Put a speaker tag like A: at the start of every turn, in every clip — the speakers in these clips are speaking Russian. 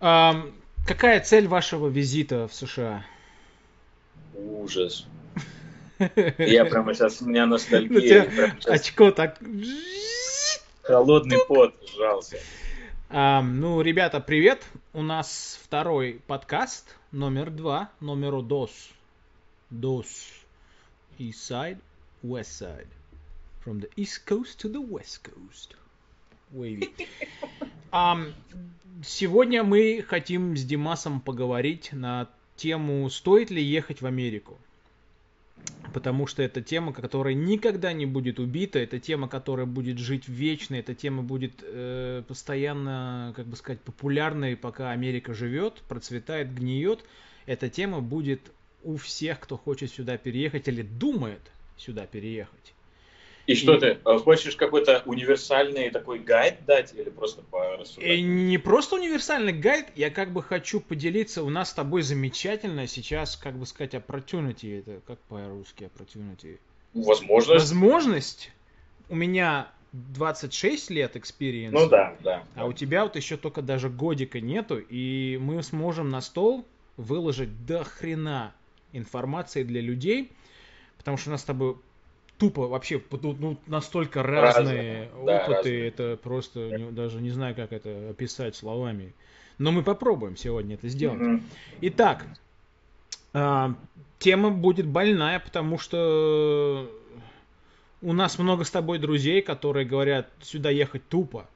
A: Какая цель вашего визита в США?
B: Ужас. Я прямо сейчас, у меня
A: Ну,
B: ностальгия. щас
A: очко так...
B: Холодный пот сжался.
A: Ну, ребята, привет. У нас второй подкаст, номер два, номер дос. Дос. East side, west side. From the east coast to the west coast. Wavy. Сегодня мы хотим с Димасом поговорить на тему, стоит ли ехать в Америку. Потому что это тема, которая никогда не будет убита, это тема, которая будет жить вечно, эта тема будет э, постоянно, как бы сказать, популярной, пока Америка живет, процветает, гниет. Эта тема будет у всех, кто хочет сюда переехать или думает сюда переехать.
B: И что ты, э, хочешь какой-то универсальный такой гайд дать или просто порассуждать?
A: не просто универсальный гайд, я как бы хочу поделиться, у нас с тобой замечательно сейчас, как бы сказать, opportunity, это как по-русски opportunity?
B: Возможно.
A: Возможность, у меня 26 лет experience,
B: Ну да, да.
A: а у тебя вот еще только даже годика нету, и мы сможем на стол выложить до хрена информации для людей, потому что у нас с тобой тупо вообще ну, ну, настолько разные,
B: Разные, да,
A: опыты,
B: разные.
A: это просто не- даже не знаю, как это описать словами. Но мы попробуем сегодня это сделать.
B: Мгм.
A: Итак, а, тема будет больная, потому что у нас много с тобой друзей, которые говорят сюда ехать тупо.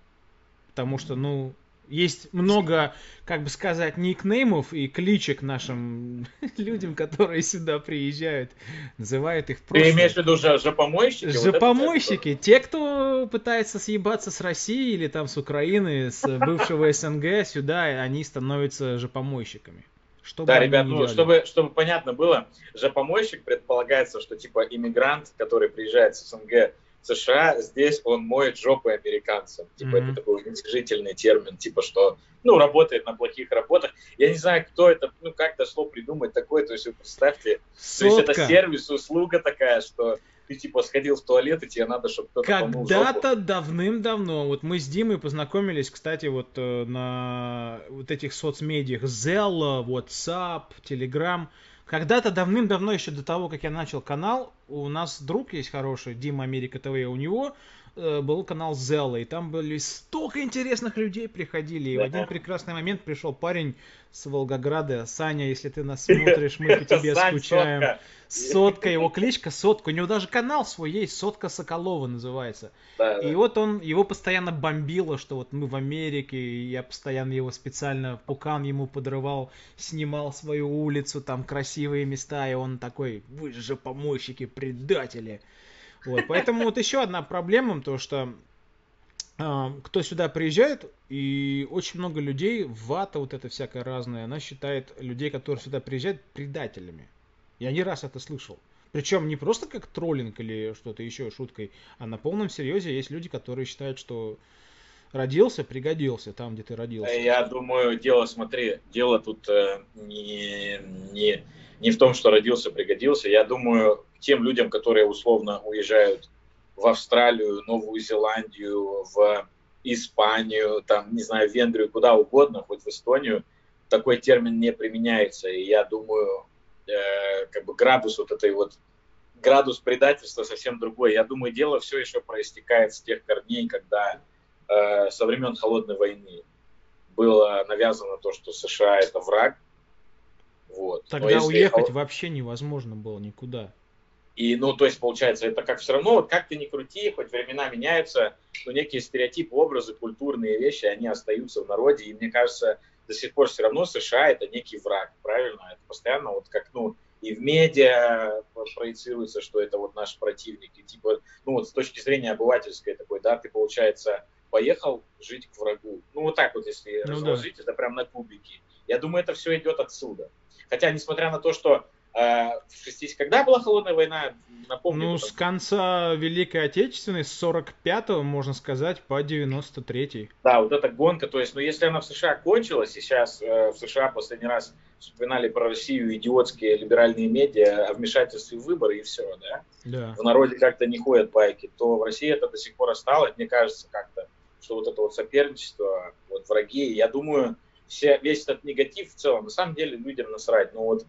A: Потому что, ну, есть много, как бы сказать, никнеймов и кличек нашим людям, которые сюда приезжают. Называют их
B: Ты
A: просто...
B: имеешь в виду же, жопомойщики? Вот это
A: Жопомойщики, те, кто пытается съебаться с России или там с Украины, с бывшего СНГ сюда, они становятся жопомойщиками. Что бы
B: Да, ребят, ну,
A: делали.
B: чтобы, чтобы понятно было, жопомойщик предполагается, что типа иммигрант, который приезжает с СНГ США, здесь он моет жопы американцам. Типа
A: Мгм.
B: это такой уничижительный термин, типа что, ну, работает на плохих работах. Я не знаю, кто это, ну, как дошло придумать такое, то есть вы представьте, то есть это
A: Сотка.
B: сервис, услуга такая, что ты типа сходил в туалет, и тебе надо, чтобы кто-то помыл жопу.
A: Когда-то давным-давно, вот мы с Димой познакомились, кстати, вот э, на вот этих соцмедиях, Zello, WhatsApp, Telegram. Когда-то давным-давно, еще до того, как я начал канал, у нас друг есть хороший, Дима Америка ТВ, у него был канал Zello, и там были столько интересных людей приходили, и в один прекрасный момент пришел парень с Волгограда, Саня, если ты нас смотришь, мы по тебе
B: Сань,
A: скучаем.
B: сотка.
A: Сотка, его кличка Сотка. У него даже канал свой есть, Сотка Соколова называется.
B: Да,
A: И
B: да.
A: вот он, его постоянно бомбило, что вот мы в Америке, и я постоянно его специально пукан ему подрывал, снимал свою улицу, там красивые места, и он такой, вы же помойщики, предатели. Вот, поэтому вот еще одна проблема, то что а, кто сюда приезжает, и очень много людей, вата вот это всякое разное, она считает людей, которые сюда приезжают, предателями. Я не раз это слышал. Причем не просто как троллинг или что-то еще шуткой, а на полном серьезе есть люди, которые считают, что родился, пригодился там, где ты родился.
B: Я думаю, дело, смотри, дело тут э, не, не, не в том, что родился, пригодился. Я думаю, тем людям, которые условно уезжают в Австралию, Новую Зеландию, в Испанию, там, не знаю, Венгрию, куда угодно, хоть в Эстонию, такой термин не применяется. И я думаю, э, как бы градус вот этой вот градус предательства совсем другой. Я думаю, дело все еще проистекает с тех корней, когда э, со времен холодной войны было навязано то, что США это враг. Вот.
A: Тогда
B: если
A: уехать вообще невозможно было никуда.
B: И, ну, то есть, получается, это как все равно, вот как ты ни крути, хоть времена меняются, но некие стереотипы, образы, культурные вещи, они остаются в народе. И мне кажется, до сих пор все равно США это некий враг, правильно? Это постоянно вот как, ну, и в медиа проецируется, что это вот наш противник. И типа, ну вот с точки зрения обывательской такой, да, ты, получается, поехал жить к врагу. Ну вот так вот, если
A: Ну
B: разложить, это прям на кубики. Я думаю, это все идет отсюда. Хотя, несмотря на то, что э, в 60 когда была холодная война, напомню.
A: Ну, с конца Великой Отечественной, с 45-го, можно сказать, по 93-й.
B: Да, вот эта гонка, то есть, ну, если она в США кончилась, и сейчас э, в США последний раз вспоминали про Россию идиотские либеральные медиа о вмешательстве в выборы и все, да,
A: Да.
B: в народе как-то не ходят байки, то в России это до сих пор осталось, мне кажется, как-то, что вот это вот соперничество, вот враги, я думаю, вся, весь этот негатив в целом. На самом деле людям насрать. Но вот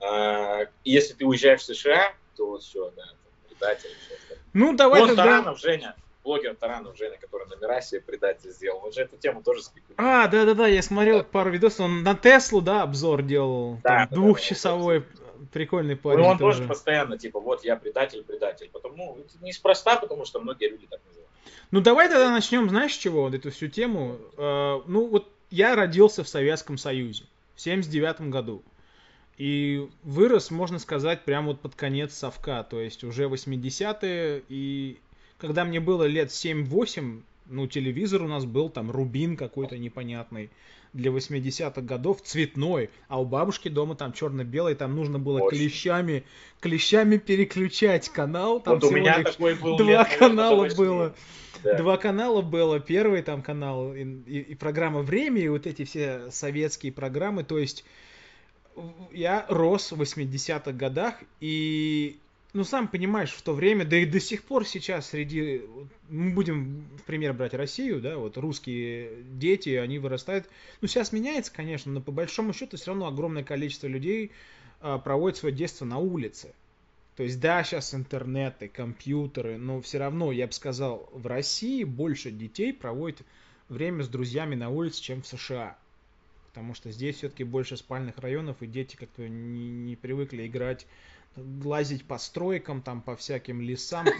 B: э, если ты уезжаешь в США, то вот все, да, предатель. Все,
A: ну, давай
B: вот
A: тогда...
B: Таранов, Женя, блогер Таранов Женя, который номера себе предатель сделал. Он же эту тему тоже спекулирует.
A: А, да-да-да, я смотрел да. пару видосов, он на Теслу, да, обзор делал. Да, да, двухчасовой, да, прикольный парень. Ну,
B: он тоже. тоже постоянно, типа, вот я предатель, предатель. Потом, ну, неспроста, потому что многие люди так называют.
A: Ну, давай тогда начнем, знаешь, чего, вот эту всю тему. Э, ну, вот я родился в Советском Союзе в 79 году. И вырос, можно сказать, прямо вот под конец совка, то есть уже 80-е, и когда мне было лет 7-8, ну, телевизор у нас был там рубин какой-то непонятный для 80-х годов, цветной, а у бабушки дома там черно-белый, там нужно было Очень. клещами, клещами переключать канал. Там
B: вот у меня такой был.
A: Два лет, канала было. Да. Два канала было. Первый там канал и, и, и программа «Время», и вот эти все советские программы. То есть я рос в 80-х годах, и ну, сам понимаешь, в то время, да и до сих пор сейчас среди, мы будем в пример брать Россию, да, вот русские дети, они вырастают, ну, сейчас меняется, конечно, но по большому счету все равно огромное количество людей а, проводит свое детство на улице. То есть, да, сейчас интернеты, компьютеры, но все равно, я бы сказал, в России больше детей проводит время с друзьями на улице, чем в США. Потому что здесь все-таки больше спальных районов, и дети как-то не, не привыкли играть лазить по стройкам, там, по всяким лесам.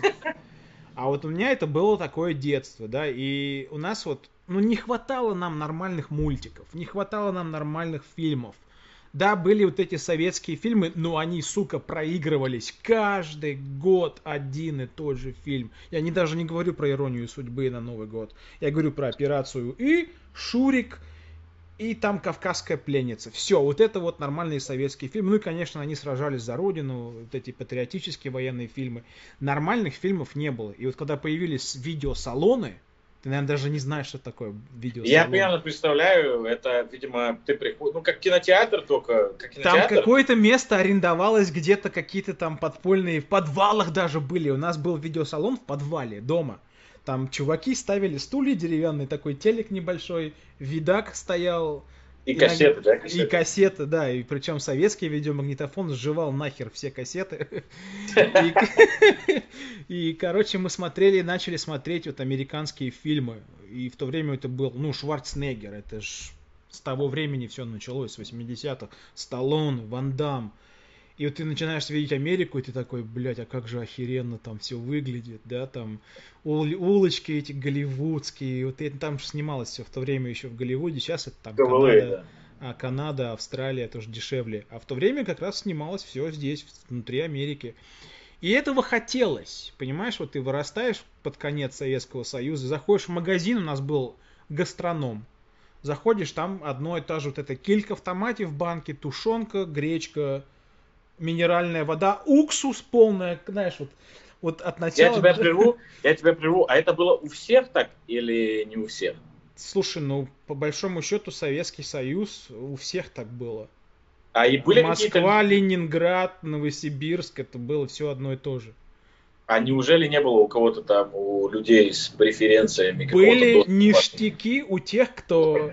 A: А вот у меня это было такое детство, да, и у нас вот, ну, не хватало нам нормальных мультиков, не хватало нам нормальных фильмов. Да, были вот эти советские фильмы, но они, сука, проигрывались каждый год один и тот же фильм. Я не даже не говорю про иронию судьбы на Новый год. Я говорю про операцию И, Шурик, и там «Кавказская пленница». Все, вот это вот нормальные советские фильмы. Ну и, конечно, они сражались за родину, вот эти патриотические военные фильмы. Нормальных фильмов не было. И вот когда появились видеосалоны, ты, наверное, даже не знаешь, что такое видеосалон.
B: Я примерно представляю, это, видимо, ты приходишь, ну, как кинотеатр только, как кинотеатр.
A: Там какое-то место арендовалось где-то, какие-то там подпольные, в подвалах даже были. У нас был видеосалон в подвале дома. Там чуваки ставили стулья деревянные, такой телек небольшой, видак стоял.
B: И, и кассеты, да? Кассеты.
A: И кассеты, да. И причем советский видеомагнитофон сживал нахер все кассеты. И, короче, мы смотрели, начали смотреть вот американские фильмы. И в то время это был, ну, Шварценеггер. Это ж с того времени все началось, с 80-х. Сталлоне, Ван Дам. И вот ты начинаешь видеть Америку, и ты такой, блядь, а как же охеренно там все выглядит, да, там ул- улочки эти голливудские, вот это, там же снималось все в то время еще в Голливуде, сейчас это там Голливуд, Канада, да. а Канада, Австралия тоже дешевле, а в то время как раз снималось все здесь, внутри Америки. И этого хотелось, понимаешь, вот ты вырастаешь под конец Советского Союза, заходишь в магазин, у нас был гастроном, заходишь, там одно и то же вот это килька в томате в банке, тушенка, гречка, минеральная вода, уксус полная, знаешь, вот, вот от начала...
B: Я тебя прерву, я тебя прерву. А это было у всех так или не у всех?
A: Слушай, ну, по большому счету, Советский Союз у всех так было.
B: А и были
A: Москва, Ленинград, Новосибирск, это было все одно и то же.
B: А неужели не было у кого-то там, у людей с преференциями?
A: Были ништяки у тех, кто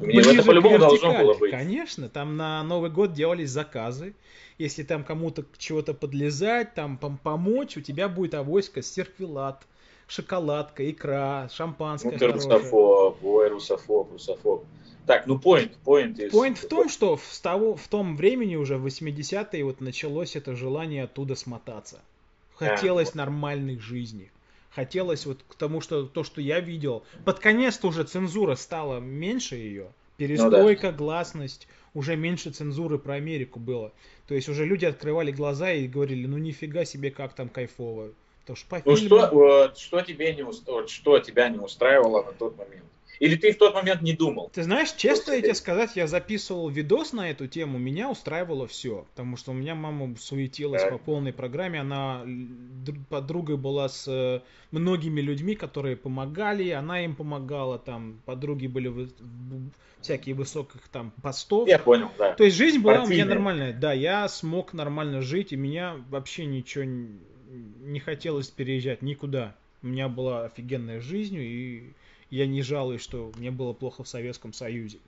B: Мне это по-любому должно было быть.
A: Конечно, там на Новый год делались заказы если там кому-то чего-то подлезать, там помочь, у тебя будет авоська, серфилат, шоколадка, икра, шампанское Ну
B: ты русофоб, ой, русофоб, русофоб. Так, ну point, point
A: is... Point в том, что в, того, в том времени уже, в 80-е, вот началось это желание оттуда смотаться. Хотелось а, нормальной жизни. Хотелось вот к тому, что то, что я видел. Под конец-то уже цензура стала меньше ее. Перестройка, ну, да. гласность, уже меньше цензуры про Америку было. То есть уже люди открывали глаза и говорили, ну нифига себе, как там кайфово.
B: То, что, по ну фильму... что, что, тебе не устроило, что тебя не устраивало на тот момент? Или ты в тот момент не думал?
A: Ты знаешь, честно я тебе сказать, я записывал видос на эту тему, меня устраивало все. Потому что у меня мама суетилась так. по полной программе, она подругой была с э, многими людьми, которые помогали, она им помогала, там подруги были всякие высоких там постов.
B: Я понял, да.
A: То есть жизнь была Партийная. у меня нормальная. Да, я смог нормально жить, и меня вообще ничего не хотелось переезжать никуда. У меня была офигенная жизнь, и я не жалуюсь, что мне было плохо в Советском Союзе.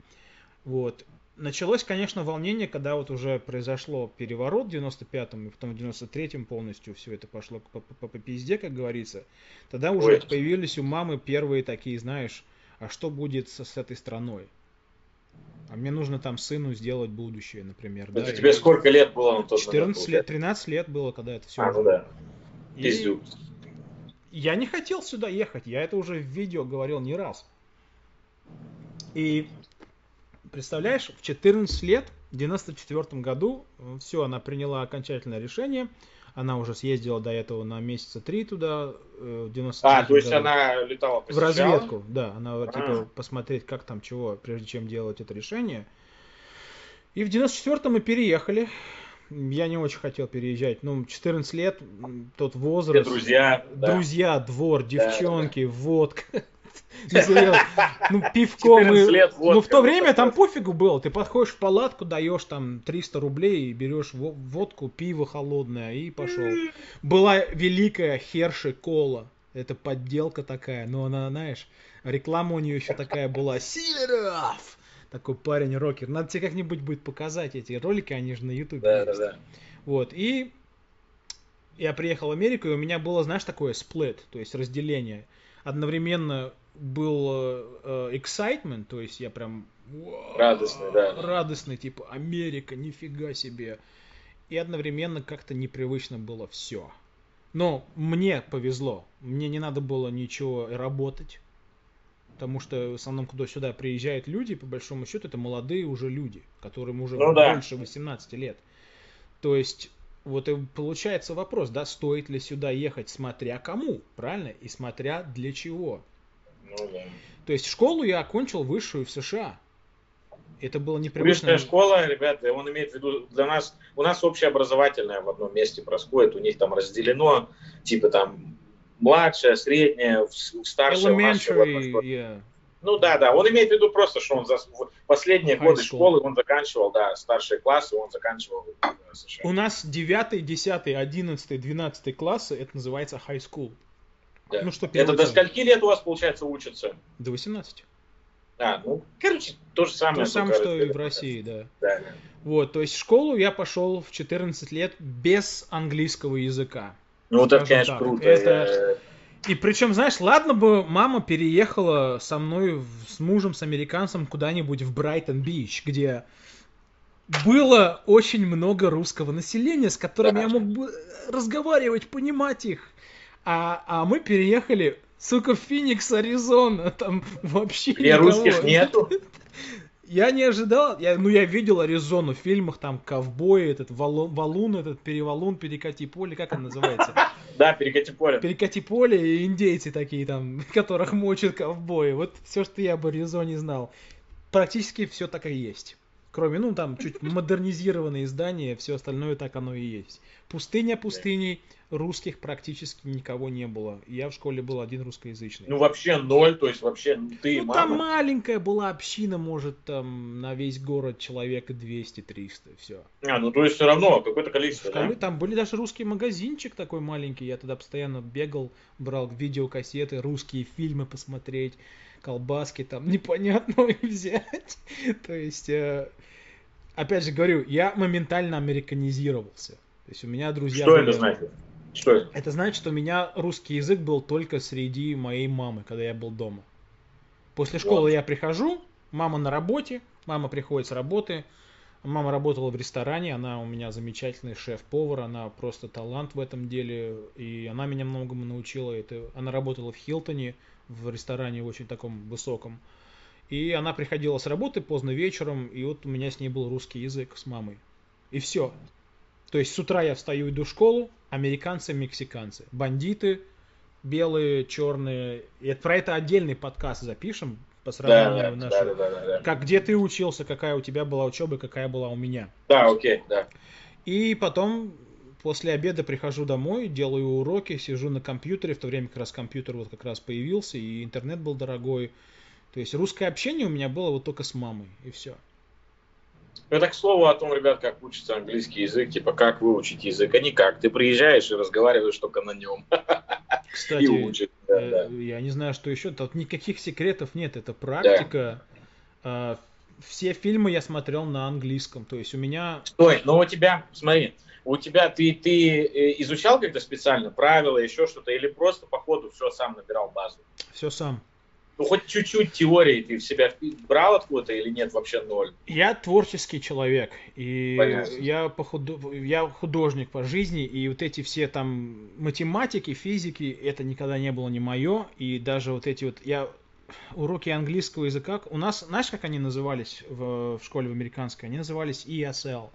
A: Вот. Началось, конечно, волнение, когда вот уже произошло переворот в 95-м, и потом в 93-м полностью все это пошло по, по, по пизде, как говорится. Тогда уже Ой. появились у мамы первые такие, знаешь, а что будет с, с этой страной? А мне нужно там сыну сделать будущее, например.
B: Это да, тебе и... сколько лет было на
A: тот 14 момент, лет, 13 лет было, когда это все.
B: А, ну да. И...
A: Я не хотел сюда ехать, я это уже в видео говорил не раз. И представляешь, в 14 лет, в 94 году, все, она приняла окончательное решение. Она уже съездила до этого на месяца три туда,
B: э, в 93 А, то есть году. она летала
A: В разведку, да. Она а. типа посмотреть, как там чего, прежде чем делать это решение. И в 94-м мы переехали. Я не очень хотел переезжать. Ну, 14 лет, тот возраст.
B: Все друзья.
A: Друзья, да. двор, девчонки, да, да. водка. Ну, пивко мы... Ну, в то время там пофигу было. Ты подходишь в палатку, даешь там 300 рублей, берешь водку, пиво холодное и пошел. Была великая Херши Кола. Это подделка такая, но она, знаешь, реклама у нее еще такая была. Силеров! Такой парень-рокер. Надо тебе как-нибудь будет показать эти ролики, они же на ютубе
B: да, Да, да.
A: Вот, и я приехал в Америку, и у меня было, знаешь, такое сплит, то есть разделение. Одновременно был э, excitement, то есть я прям
B: радостный, да.
A: Радостный, типа Америка, нифига себе. И одновременно как-то непривычно было все. Но мне повезло. Мне не надо было ничего работать. Потому что в основном, куда сюда приезжают люди, по большому счету, это молодые уже люди, которым уже ну, больше да. 18 лет. То есть, вот и получается вопрос, да, стоит ли сюда ехать, смотря кому, правильно? И смотря для чего.
B: Ну, да.
A: То есть школу я окончил высшую в США. Это было непривычно.
B: Высшая школа, ребята, он имеет в виду, для нас, у нас общеобразовательная в одном месте происходит, у них там разделено, типа там младшая, средняя, старшая.
A: Elementary, yeah.
B: Ну да, да, он имеет в виду просто, что он за последние High годы school. школы он заканчивал, да, старшие классы он заканчивал в
A: США. У нас 9, 10, 11, 12 классы, это называется high school.
B: Да. Ну, что Это до скольки лет у вас, получается, учатся?
A: До 18.
B: А, ну, короче, то же самое.
A: То же самое, что и в России, да. Да, да. Вот, то есть в школу я пошел в 14 лет без английского языка.
B: Ну, вот это, конечно, так. круто. Это...
A: И причем, знаешь, ладно бы мама переехала со мной, с мужем, с американцем куда-нибудь в Брайтон-Бич, где было очень много русского населения, с которым да. я мог бы разговаривать, понимать их. А, а мы переехали, сука, в Феникс, Аризона. Там вообще
B: Где никого. русских нету?
A: Я не ожидал, я, ну я видел Аризону в фильмах, там ковбои, этот валун, валун этот перевалун, перекати поле, как он называется?
B: Да, перекати поле.
A: Перекати поле и индейцы такие там, которых мочат ковбои. Вот все, что я об Аризоне знал. Практически все так и есть. Кроме, ну, там, чуть модернизированные здания, все остальное так оно и есть. Пустыня пустыней, русских практически никого не было. Я в школе был один русскоязычный.
B: Ну, вообще ноль, то есть вообще ты
A: Ну, там маленькая была община, может, там на весь город человека 200-300, все.
B: А, ну, то есть все равно какое-то количество,
A: школе, да? Там были даже русский магазинчик такой маленький, я тогда постоянно бегал, брал видеокассеты, русские фильмы посмотреть, колбаски там непонятно взять. То есть, э, опять же говорю, я моментально американизировался. То есть у меня друзья...
B: Что были... это значит? Что это?
A: Это значит, что у меня русский язык был только среди моей мамы, когда я был дома. После школы вот. я прихожу, мама на работе, мама приходит с работы, мама работала в ресторане, она у меня замечательный шеф-повар, она просто талант в этом деле, и она меня многому научила. Это, она работала в Хилтоне, в ресторане очень таком высоком. И она приходила с работы поздно вечером, и вот у меня с ней был русский язык с мамой. И все. То есть с утра я встаю, иду в школу, американцы, мексиканцы, бандиты, белые, черные. И про это отдельный подкаст запишем по сравнению да, нашего. Да, да, да, да. Как где ты учился, какая у тебя была учеба, какая была у меня.
B: Да, окей, да.
A: И потом после обеда прихожу домой, делаю уроки, сижу на компьютере, в то время как раз компьютер вот как раз появился, и интернет был дорогой. То есть русское общение у меня было вот только с мамой, и все.
B: Это к слову о том, ребят, как учится английский язык, типа как выучить язык, а никак. Ты приезжаешь и разговариваешь только на нем.
A: Кстати, и учишь, да, э, да. я не знаю, что еще. Тут никаких секретов нет, это практика. Да. все фильмы я смотрел на английском. То есть у меня...
B: Стой, но у тебя, смотри, у тебя ты, ты э, изучал как-то специально правила, еще что-то, или просто по ходу все сам набирал базу?
A: Все сам.
B: Ну, хоть чуть-чуть теории ты в себя брал откуда-то или нет, вообще ноль?
A: Я творческий человек, и я, по худ... я художник по жизни, и вот эти все там математики, физики, это никогда не было не мое, и даже вот эти вот, я уроки английского языка, у нас, знаешь, как они назывались в, в школе в американской? Они назывались ESL,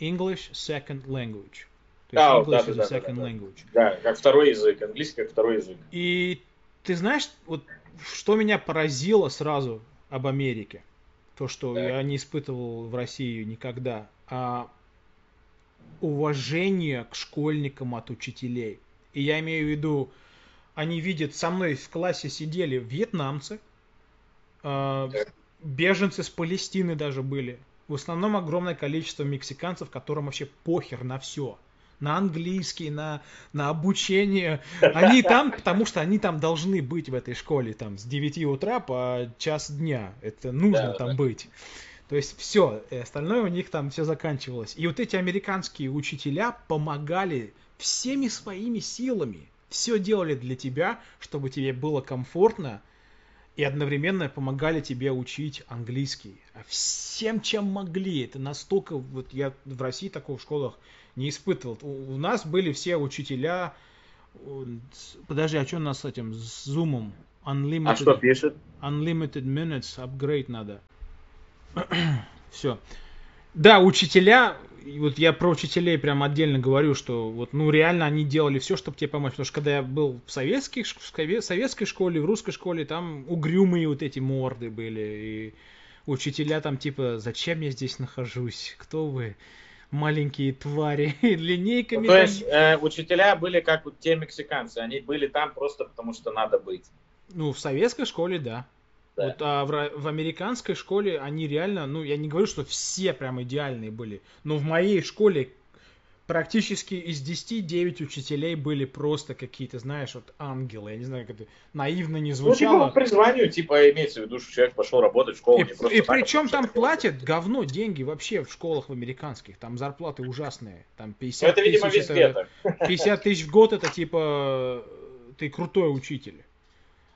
A: English Second Language.
B: То есть а, English да, is да, a second да, language. Да, как второй язык, английский как второй язык.
A: И ты знаешь, вот что меня поразило сразу об Америке, то, что так. я не испытывал в России никогда, а уважение к школьникам от учителей. И я имею в виду, они видят, со мной в классе сидели вьетнамцы, э, беженцы с Палестины даже были. В основном огромное количество мексиканцев, которым вообще похер на все на английский, на, на обучение. Они там, потому что они там должны быть в этой школе там с 9 утра по час дня. Это нужно да, там да. быть. То есть все, остальное у них там все заканчивалось. И вот эти американские учителя помогали всеми своими силами. Все делали для тебя, чтобы тебе было комфортно, и одновременно помогали тебе учить английский. А всем, чем могли. Это настолько... Вот я в России такого в школах не испытывал. У, у нас были все учителя... Подожди, а что у нас с этим, с зумом?
B: Unlimited, а что пишет?
A: Unlimited minutes, upgrade надо. все. Да, учителя, вот я про учителей прям отдельно говорю, что вот, ну, реально они делали все, чтобы тебе помочь. Потому что когда я был в, советских, в советской школе, в русской школе, там угрюмые вот эти морды были. И учителя там типа, зачем я здесь нахожусь? Кто вы? Маленькие твари линейками. Ну,
B: то есть э, учителя были как вот те мексиканцы, они были там просто потому, что надо быть.
A: Ну, в советской школе, да. да. Вот, а в, в американской школе они реально, ну, я не говорю, что все прям идеальные были, но в моей школе практически из 10 9 учителей были просто какие-то, знаешь, вот ангелы. Я не знаю, как это наивно не звучало. Ну,
B: типа по призванию, типа, имеется в виду, что человек пошел работать в школу.
A: И, не просто и причем там платят говно деньги вообще в школах в американских. Там зарплаты ужасные. Там 50 ну, это, тысяч, видимо, везде это, так. 50 тысяч в год это типа ты крутой учитель.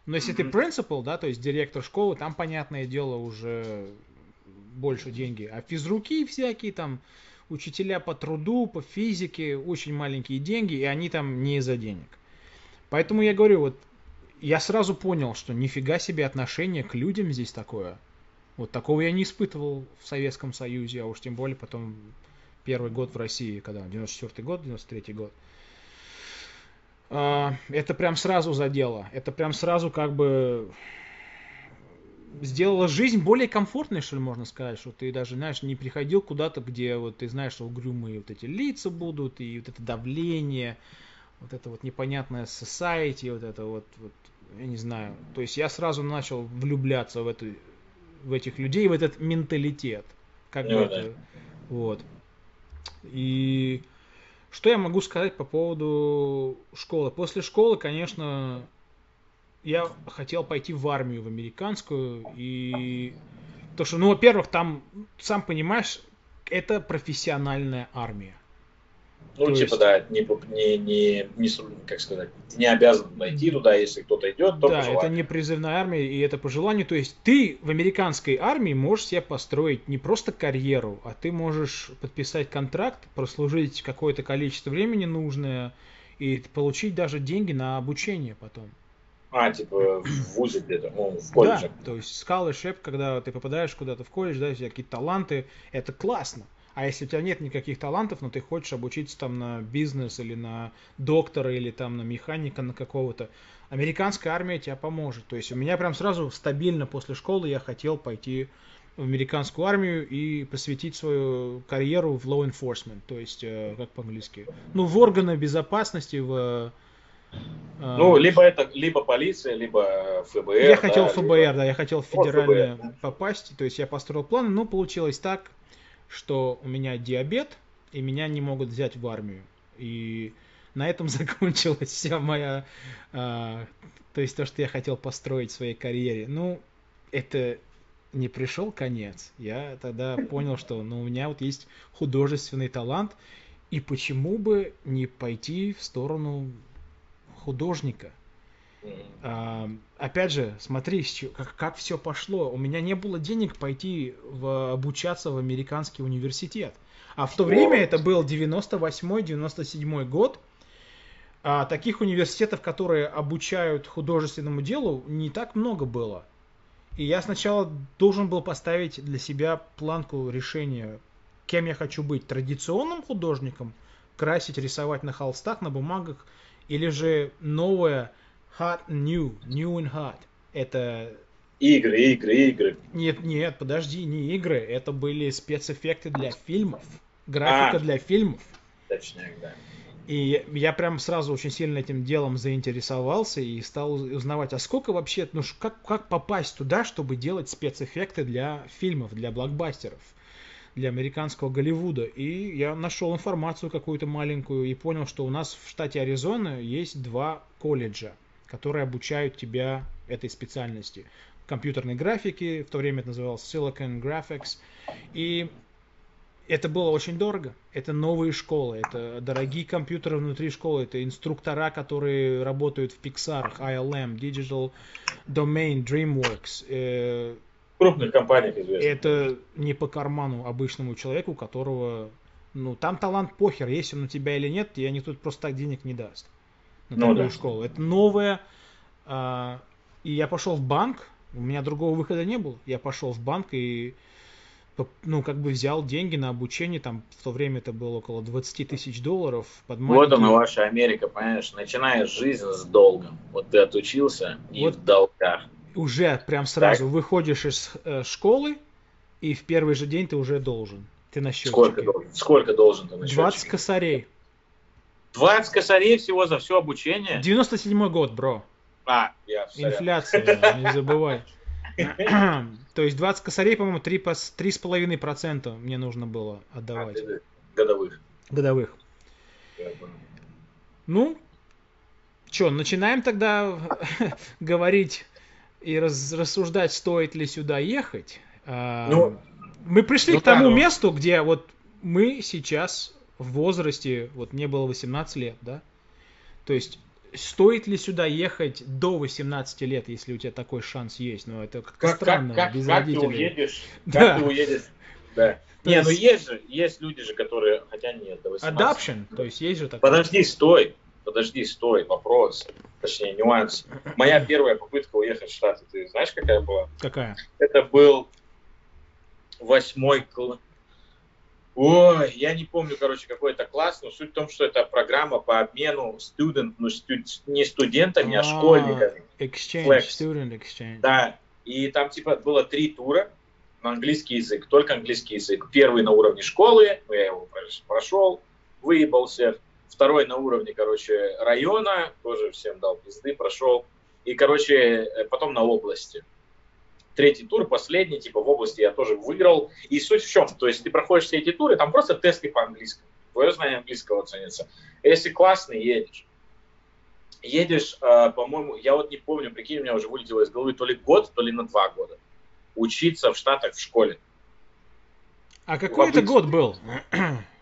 A: Но если mm-hmm. ты принципал, да, то есть директор школы, там, понятное дело, уже больше деньги. А физруки всякие там, учителя по труду, по физике, очень маленькие деньги, и они там не из-за денег. Поэтому я говорю, вот я сразу понял, что нифига себе отношение к людям здесь такое. Вот такого я не испытывал в Советском Союзе, а уж тем более потом первый год в России, когда 94 год, 93 год. А, это прям сразу задело. Это прям сразу как бы сделала жизнь более комфортной, что ли, можно сказать, что ты даже, знаешь, не приходил куда-то, где вот ты знаешь, что угрюмые вот эти лица будут, и вот это давление, вот это вот непонятное society, вот это вот, вот я не знаю. То есть я сразу начал влюбляться в, эту, в этих людей, в этот менталитет. Как бы ну это, вот. И что я могу сказать по поводу школы? После школы, конечно, я хотел пойти в армию, в американскую, и то, что, ну, во-первых, там, сам понимаешь, это профессиональная армия.
B: Ну, то типа, есть... да, не, не, не, не, как сказать, не обязан пойти туда, если кто-то идет, то
A: Да, это не призывная армия, и это по желанию. То есть ты в американской армии можешь себе построить не просто карьеру, а ты можешь подписать контракт, прослужить какое-то количество времени нужное и получить даже деньги на обучение потом.
B: А, типа в ВУЗе где-то, ну, в колледже.
A: Да, то есть scholarship, когда ты попадаешь куда-то в колледж, да, у тебя какие-то таланты, это классно. А если у тебя нет никаких талантов, но ты хочешь обучиться там на бизнес или на доктора или там на механика на какого-то, американская армия тебя поможет. То есть у меня прям сразу стабильно после школы я хотел пойти в американскую армию и посвятить свою карьеру в law enforcement, то есть, э, как по-английски, ну, в органы безопасности, в
B: ну, либо это, либо полиция, либо ФБР.
A: Я да, хотел ФБР, либо... да, я хотел в федеральное ФБР, попасть, то есть я построил план, но получилось так, что у меня диабет, и меня не могут взять в армию. И на этом закончилась вся моя, а, то есть то, что я хотел построить в своей карьере. Ну, это не пришел конец, я тогда понял, что ну, у меня вот есть художественный талант, и почему бы не пойти в сторону художника? А, опять же, смотри, как, как все пошло. У меня не было денег пойти в, обучаться в американский университет. А в то время это был 98-97 год. А таких университетов, которые обучают художественному делу, не так много было. И я сначала должен был поставить для себя планку решения, кем я хочу быть. Традиционным художником, красить, рисовать на холстах, на бумагах, или же новое hot new, new and hot. Это
B: Игры, игры, игры.
A: Нет, нет, подожди, не игры. Это были спецэффекты для фильмов. Графика а, для фильмов.
B: Точняк, да.
A: И я прям сразу очень сильно этим делом заинтересовался и стал узнавать, а сколько вообще, ну как, как попасть туда, чтобы делать спецэффекты для фильмов, для блокбастеров, для американского Голливуда. И я нашел информацию какую-то маленькую и понял, что у нас в штате Аризона есть два колледжа, которые обучают тебя этой специальности. Компьютерной графики, в то время это называлось Silicon Graphics. И это было очень дорого. Это новые школы, это дорогие компьютеры внутри школы, это инструктора, которые работают в Pixar, ILM, Digital Domain, DreamWorks.
B: Крупных компаниях известно.
A: Это не по карману обычному человеку, которого, ну, там талант похер, есть он у тебя или нет, и они тут просто так денег не даст на ну, такую да. школу. Это новое. А, и я пошел в банк, у меня другого выхода не было. Я пошел в банк и ну, как бы взял деньги на обучение, там в то время это было около 20 тысяч долларов.
B: Под маленький... Вот она ваша Америка, понимаешь, начинаешь жизнь с долгом. Вот ты отучился и вот в долгах.
A: Уже прям сразу так. выходишь из э, школы, и в первый же день ты уже должен. Ты на счетчике.
B: Сколько должен, Сколько должен ты на
A: 20 косарей.
B: 20 косарей всего за все обучение?
A: 97 год, бро.
B: А, я
A: Инфляция, не забывай. То есть 20 косарей, по-моему, 3,5% мне нужно было отдавать. А,
B: годовых.
A: Годовых. Ну, что, начинаем тогда говорить и раз, рассуждать, стоит ли сюда ехать. А, ну, мы пришли ну, к тому да, ну... месту, где вот мы сейчас в возрасте, вот мне было 18 лет, да? То есть стоит ли сюда ехать до 18 лет, если у тебя такой шанс есть? Ну, это как-то как, странно,
B: как, без как родителей. ты уедешь? Да. Как ты уедешь? Да. То не, есть... ну есть же, есть люди же, которые, хотя нет, до 18.
A: Adoption, то есть есть же такое.
B: Подожди, стой, подожди, стой, вопрос, точнее, нюанс. Моя первая попытка уехать в Штаты, ты знаешь, какая была?
A: Какая?
B: Это был восьмой класс Ой, я не помню, короче, какой это класс, но суть в том, что это программа по обмену студент, ну, студ, не студентами, а, а школьниками.
A: Exchange, Flex. student exchange.
B: Да, и там типа было три тура на английский язык, только английский язык. Первый на уровне школы, ну, я его прошел, выебался. Второй на уровне, короче, района, тоже всем дал пизды, прошел. И, короче, э, потом на области третий тур, последний, типа в области я тоже выиграл. И суть в чем? То есть ты проходишь все эти туры, там просто тесты по английскому. Твое знание английского ценится. Если классный, едешь. Едешь, э, по-моему, я вот не помню, прикинь, у меня уже вылетело из головы то ли год, то ли на два года. Учиться в Штатах в школе.
A: А какой это год был?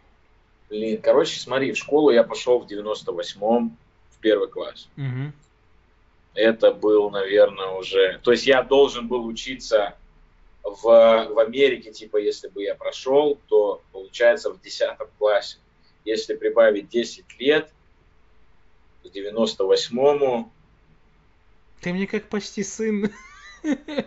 B: Блин, короче, смотри, в школу я пошел в 98-м в первый класс.
A: Угу
B: это был, наверное, уже... То есть я должен был учиться в, в Америке, типа, если бы я прошел, то получается в 10 классе. Если прибавить 10 лет, к 98-му...
A: Ты мне как почти сын.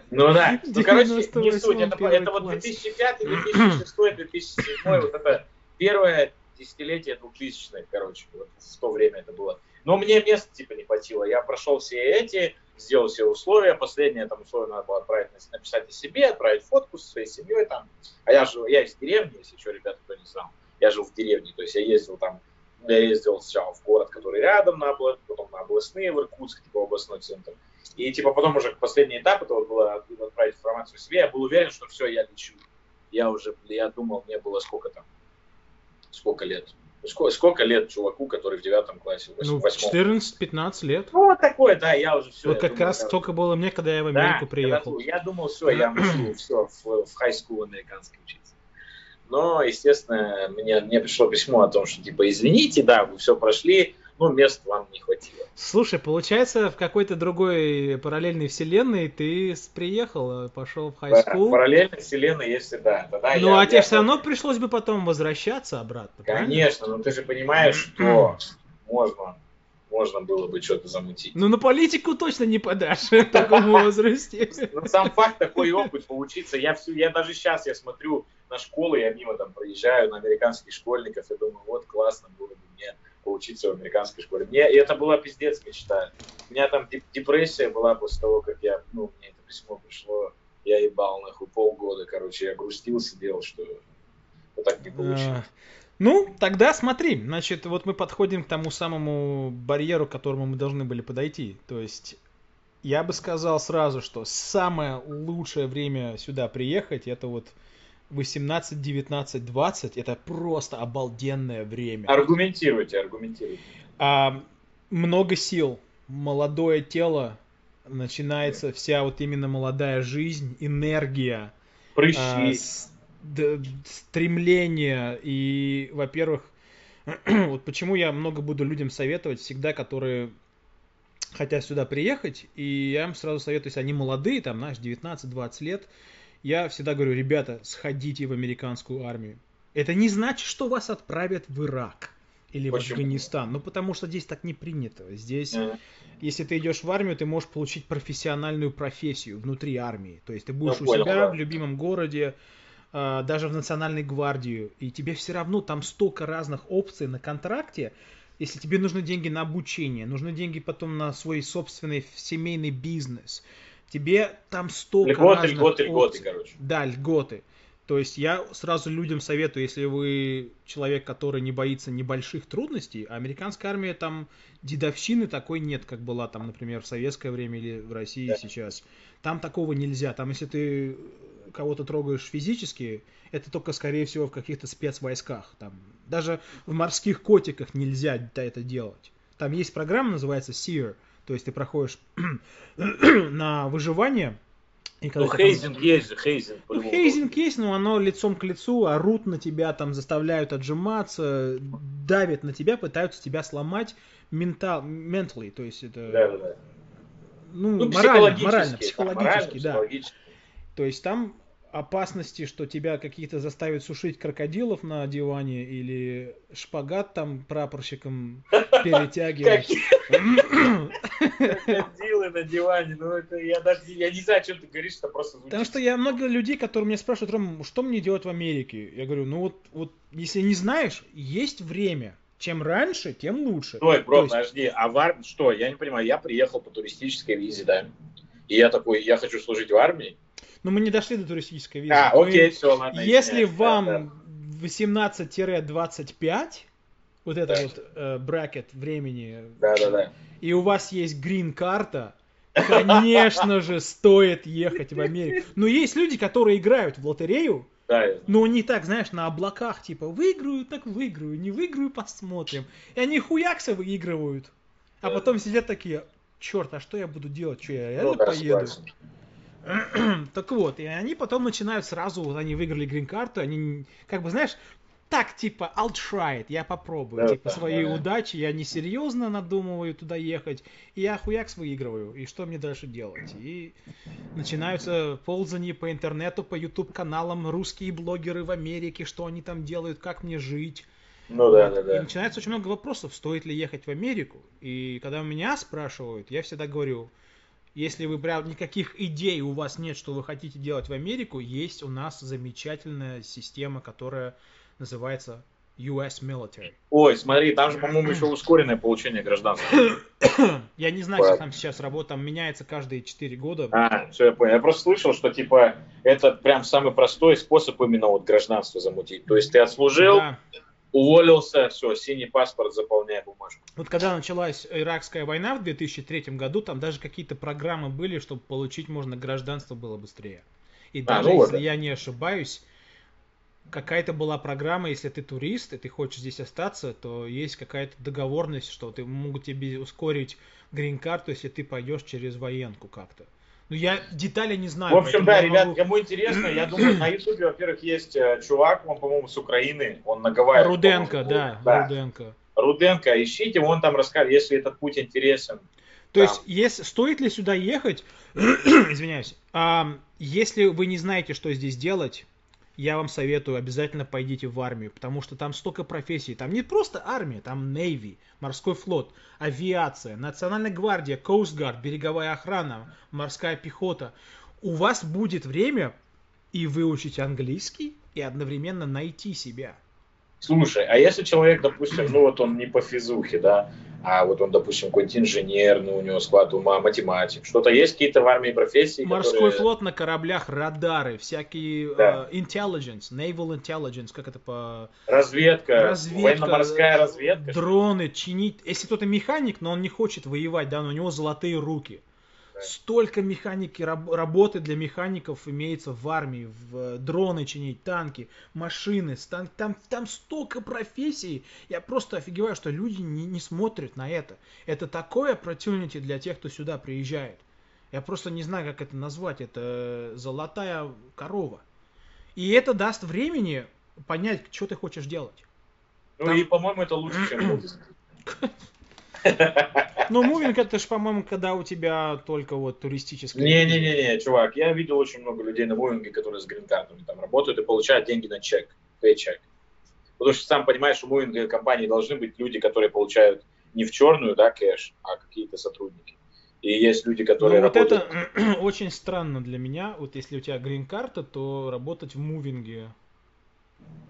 B: Ну да, ну короче, не суть, это, это вот 2005, 2006, 2007, вот это первое десятилетие 2000-х, короче, вот в то время это было. Но мне места типа не хватило. Я прошел все эти, сделал все условия. Последнее там условие надо было отправить, написать о себе, отправить фотку со своей семьей там. А я жил, я из деревни, если что, ребята, кто не знал. Я жил в деревне, то есть я ездил там, я ездил сначала в город, который рядом, на область, потом на областные, в Иркутск, типа областной центр. И типа потом уже последний этап, это вот было отправить информацию себе, я был уверен, что все, я лечу. Я уже, я думал, мне было сколько там, сколько лет? Сколько, сколько лет чуваку, который в девятом классе?
A: Ну, 14-15 лет.
B: Ну, вот такое, да, я уже все.
A: Вот как думаю, раз я... столько было мне, когда я в Америку
B: да,
A: приехал.
B: Когда, я думал, все, я начну все в, в high school американский учиться. Но, естественно, мне, мне пришло письмо о том, что, типа, извините, да, вы все прошли, ну, мест вам не хватило.
A: Слушай, получается, в какой-то другой параллельной вселенной ты приехал, пошел в school.
B: Да, параллельной вселенной есть всегда.
A: Тогда ну, я, а тебе я... все равно пришлось бы потом возвращаться обратно,
B: Конечно, правильно? но ты же понимаешь, что можно можно было бы что-то замутить.
A: Ну, на политику точно не подашь в таком возрасте.
B: Ну, сам факт, такой опыт поучиться. Я, всю, я даже сейчас я смотрю на школы, я мимо там проезжаю, на американских школьников, и думаю, вот классно было бы мне поучиться в американской школе. Мне и это была пиздец мечта. У меня там депрессия была после того, как я, ну, мне это письмо пришло, я ебал нахуй полгода, короче, я грустил, сидел, что вот так не получилось.
A: Ну, тогда смотри, значит, вот мы подходим к тому самому барьеру, к которому мы должны были подойти. То есть, я бы сказал сразу, что самое лучшее время сюда приехать, это вот 18, 19, 20, это просто обалденное время.
B: Аргументируйте, аргументируйте.
A: А, много сил, молодое тело, начинается вся вот именно молодая жизнь, энергия.
B: Прыщи. А, с,
A: стремление и, во-первых, вот почему я много буду людям советовать всегда, которые хотят сюда приехать, и я им сразу советую, если они молодые, там, знаешь, 19-20 лет, я всегда говорю, ребята, сходите в американскую армию. Это не значит, что вас отправят в Ирак или Почему? в Афганистан. Ну, потому что здесь так не принято. Здесь, mm. если ты идешь в армию, ты можешь получить профессиональную профессию внутри армии. То есть ты будешь Я у понял, себя да. в любимом городе, э, даже в национальной гвардию, и тебе все равно там столько разных опций на контракте, если тебе нужны деньги на обучение, нужны деньги потом на свой собственный семейный бизнес, тебе там столько
B: льготы,
A: разных
B: льготы, опций. льготы, короче.
A: Да, льготы. То есть я сразу людям советую, если вы человек, который не боится небольших трудностей, а американская армия там дедовщины такой нет, как была там, например, в советское время или в России да. сейчас. Там такого нельзя. Там, если ты кого-то трогаешь физически, это только, скорее всего, в каких-то спецвойсках. Там, даже в морских котиках нельзя это делать. Там есть программа, называется SEER, то есть ты проходишь на выживание.
B: И когда ну, Хейзинг там... есть же, Хейзинг.
A: Ну, Хейзинг есть, но оно лицом к лицу, орут на тебя, там заставляют отжиматься, давят на тебя, пытаются тебя сломать ментал, mentally, то есть это...
B: Да, да.
A: Ну, ну морально, морально, психологически, морально, да. Психологически. То есть там опасности, что тебя какие-то заставят сушить крокодилов на диване или шпагат там прапорщиком перетягивать.
B: Крокодилы на диване, ну это я даже я не знаю, о чем ты говоришь, это просто звучит.
A: Потому что я много людей, которые меня спрашивают, Ром, что мне делать в Америке? Я говорю, ну вот, вот если не знаешь, есть время. Чем раньше, тем лучше.
B: Стой, бро, есть... подожди, а в армии, что, я не понимаю, я приехал по туристической визе, да, и я такой, я хочу служить в армии,
A: но мы не дошли до туристической визы.
B: А, окей, мы, все, ладно.
A: Если вам да, да. 18-25, вот это да. вот э, бракет времени,
B: да, да, да.
A: и у вас есть грин-карта, конечно же, стоит ехать в Америку. Но есть люди, которые играют в лотерею,
B: да,
A: но не так, знаешь, на облаках, типа, выиграю, так выиграю, не выиграю, посмотрим. И они хуякса выигрывают. А потом сидят такие, черт, а что я буду делать? Что, я реально ну, да, поеду? Согласен. так вот, и они потом начинают сразу, вот они выиграли грин-карту, они, как бы, знаешь, так, типа, I'll try it, я попробую, да, типа, да, своей да. удачи, я не серьезно надумываю туда ехать, и я хуякс выигрываю, и что мне дальше делать? И начинаются ползания по интернету, по YouTube каналам, русские блогеры в Америке, что они там делают, как мне жить.
B: Ну да, да, да.
A: И начинается очень много вопросов, стоит ли ехать в Америку. И когда меня спрашивают, я всегда говорю, если вы прям никаких идей у вас нет, что вы хотите делать в Америку, есть у нас замечательная система, которая называется US Military.
B: Ой, смотри, там же, по-моему, еще ускоренное получение гражданства.
A: Я не знаю, как там сейчас работа, там меняется каждые 4 года.
B: А, все, я понял. Я просто слышал, что, типа, это прям самый простой способ именно вот гражданство замутить. То есть ты отслужил, да уволился, все, синий паспорт, заполняй бумажку.
A: Вот когда началась иракская война в 2003 году, там даже какие-то программы были, чтобы получить можно гражданство было быстрее. И а, даже ну если вот. я не ошибаюсь, какая-то была программа, если ты турист и ты хочешь здесь остаться, то есть какая-то договорность, что ты могут тебе ускорить грин-карту, если ты пойдешь через военку как-то. Ну, я детали не знаю.
B: В общем, да, ребят, могу... кому интересно, я думаю, на Ютубе, во-первых, есть э, чувак, он, по-моему, с Украины, он на Гавайях.
A: Руденко, да, да, Руденко.
B: Руденко, ищите, он там расскажет, если этот путь интересен.
A: То там. есть, если, стоит ли сюда ехать, извиняюсь, а, если вы не знаете, что здесь делать, я вам советую, обязательно пойдите в армию, потому что там столько профессий. Там не просто армия, там Navy, морской флот, авиация, национальная гвардия, Coast Guard, береговая охрана, морская пехота. У вас будет время и выучить английский, и одновременно найти себя.
B: Слушай, а если человек, допустим, ну вот он не по физухе, да, а вот он, допустим, какой-нибудь инженер, ну, у него склад ума, математик, что-то есть какие-то в армии профессии,
A: Морской которые... флот на кораблях, радары, всякие да. uh, intelligence, naval intelligence, как это по...
B: Разведка,
A: разведка
B: военно-морская разведка.
A: Дроны, чинить. Если кто-то механик, но он не хочет воевать, да, но у него золотые руки. Столько механики, раб, работы для механиков имеется в армии, в э, дроны чинить, танки, машины, стан, там, там столько профессий. Я просто офигеваю, что люди не, не смотрят на это. Это такое opportunity для тех, кто сюда приезжает. Я просто не знаю, как это назвать. Это золотая корова. И это даст времени понять, что ты хочешь делать.
B: Ну Там... и, по-моему, это лучше, чем
A: Ну, мувинг это же, по-моему, когда у тебя только вот туристическая...
B: Не-не-не, чувак, я видел очень много людей на мувинге, которые с грин-картами там работают и получают деньги на чек, пейчек. Потому что сам понимаешь, у мувинговой компании должны быть люди, которые получают не в черную, да, кэш, а какие-то сотрудники. И есть люди, которые
A: ну, вот работают... это очень странно для меня. Вот если у тебя грин-карта, то работать в мувинге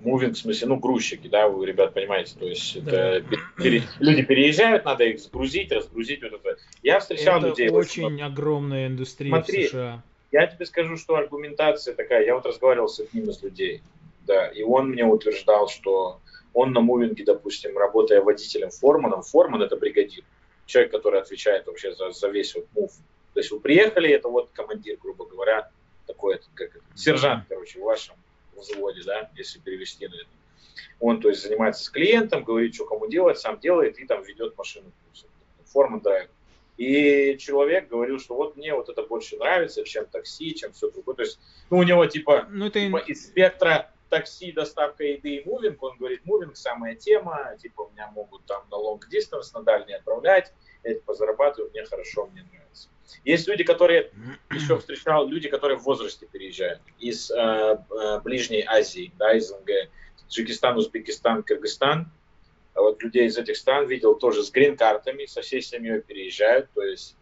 B: Мувинг, в смысле, ну, грузчики, да, вы, ребят, понимаете, то есть да. это пере, люди переезжают, надо их сгрузить, разгрузить, вот это. Я встречал
A: это
B: людей...
A: очень очень огромная индустрия Смотри, в США.
B: Я тебе скажу, что аргументация такая, я вот разговаривал с одним из людей, да, и он мне утверждал, что он на мувинге, допустим, работая водителем Форманом, Форман это бригадир, человек, который отвечает вообще за, за весь вот мув. То есть вы приехали, это вот командир, грубо говоря, такой, как сержант, короче, в вашем взводе, да, если перевести на это. Он, то есть, занимается с клиентом, говорит, что кому делать, сам делает и там ведет машину. Форма драйв. И человек говорил, что вот мне вот это больше нравится, чем такси, чем все другое. То есть, ну, у него типа, ну, это... типа из спектра такси, доставка еды и мувинг, он говорит, мувинг самая тема, типа, меня могут там на long distance, на дальний отправлять, это позарабатываю, мне хорошо, мне нравится. Есть люди, которые, еще встречал, люди, которые в возрасте переезжают из э, э, Ближней Азии, да, из НГ, Таджикистан, Узбекистан, Кыргызстан. А вот людей из этих стран видел тоже с грин-картами, со всей семьей переезжают, то есть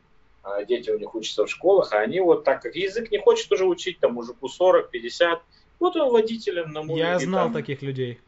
B: э, дети у них учатся в школах, а они вот так как язык не хочет уже учить, там мужику 40, 50, вот он водителем на
A: музе. Я знал там, таких людей.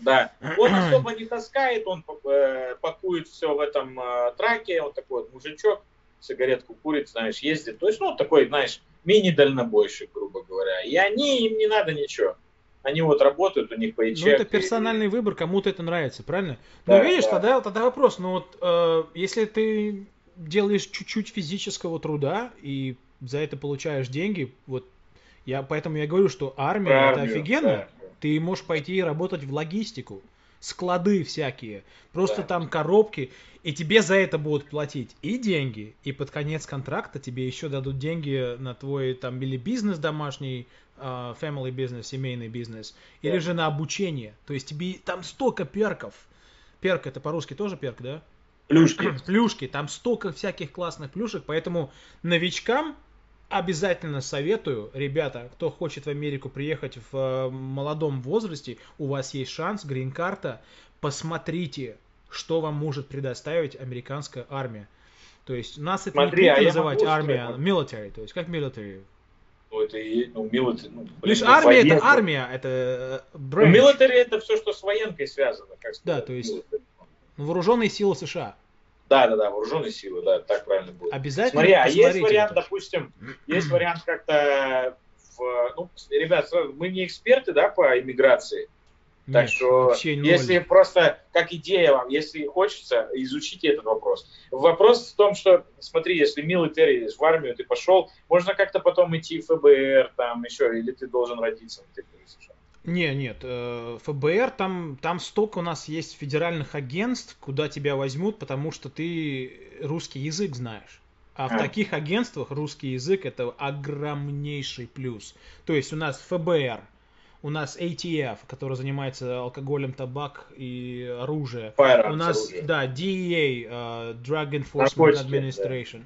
B: Да, он особо не таскает, он э, пакует все в этом э, траке, он такой вот мужичок, сигаретку курит, знаешь, ездит. То есть, ну, такой, знаешь, мини-дальнобойщик, грубо говоря. И они, им не надо ничего. Они вот работают, у них пейчек.
A: Ну, это персональный и... выбор, кому-то это нравится, правильно? Да, ну, видишь, да. тогда, тогда вопрос, ну вот, э, если ты делаешь чуть-чуть физического труда и за это получаешь деньги, вот, я, поэтому я говорю, что армия Армию, это офигенно. Да. Ты можешь пойти работать в логистику склады всякие, просто да. там коробки, и тебе за это будут платить и деньги, и под конец контракта тебе еще дадут деньги на твой там или бизнес домашний, uh, family бизнес, семейный бизнес, да. или же на обучение. То есть тебе там столько перков. Перк это по-русски тоже перк, да?
B: Плюшки.
A: Плюшки. Там столько всяких классных плюшек, поэтому новичкам обязательно советую, ребята, кто хочет в Америку приехать в э, молодом возрасте, у вас есть шанс, грин-карта, посмотрите, что вам может предоставить американская армия. То есть нас это
B: Смотри, не
A: а называть армия, military, то есть как military.
B: Ну, это и, ну, military, ну, блин,
A: Лишь ну, армия военка. это армия, это
B: э, branch. Ну, military это все, что с военкой связано, как
A: сказать. Да, то есть military. вооруженные силы США.
B: Да, да, да, вооруженные силы, да, так правильно будет.
A: Обязательно.
B: Смотри, а есть вариант, это. допустим, есть вариант как-то в, ну, ребят, мы не эксперты, да, по иммиграции. Нет, так что, если просто как идея вам, если хочется, изучите этот вопрос. Вопрос в том, что, смотри, если милитари в армию ты пошел, можно как-то потом идти в ФБР, там еще, или ты должен родиться на территории США.
A: Не, нет, э, ФБР, там, там столько у нас есть федеральных агентств, куда тебя возьмут, потому что ты русский язык знаешь. А в
B: А.
A: таких агентствах русский язык это огромнейший плюс. То есть у нас ФБР, у нас ATF, который занимается алкоголем, табак и оружие.
B: Firearms
A: У нас,
B: оружие.
A: да, DEA, э, Drug Enforcement
B: Наркотики,
A: Administration.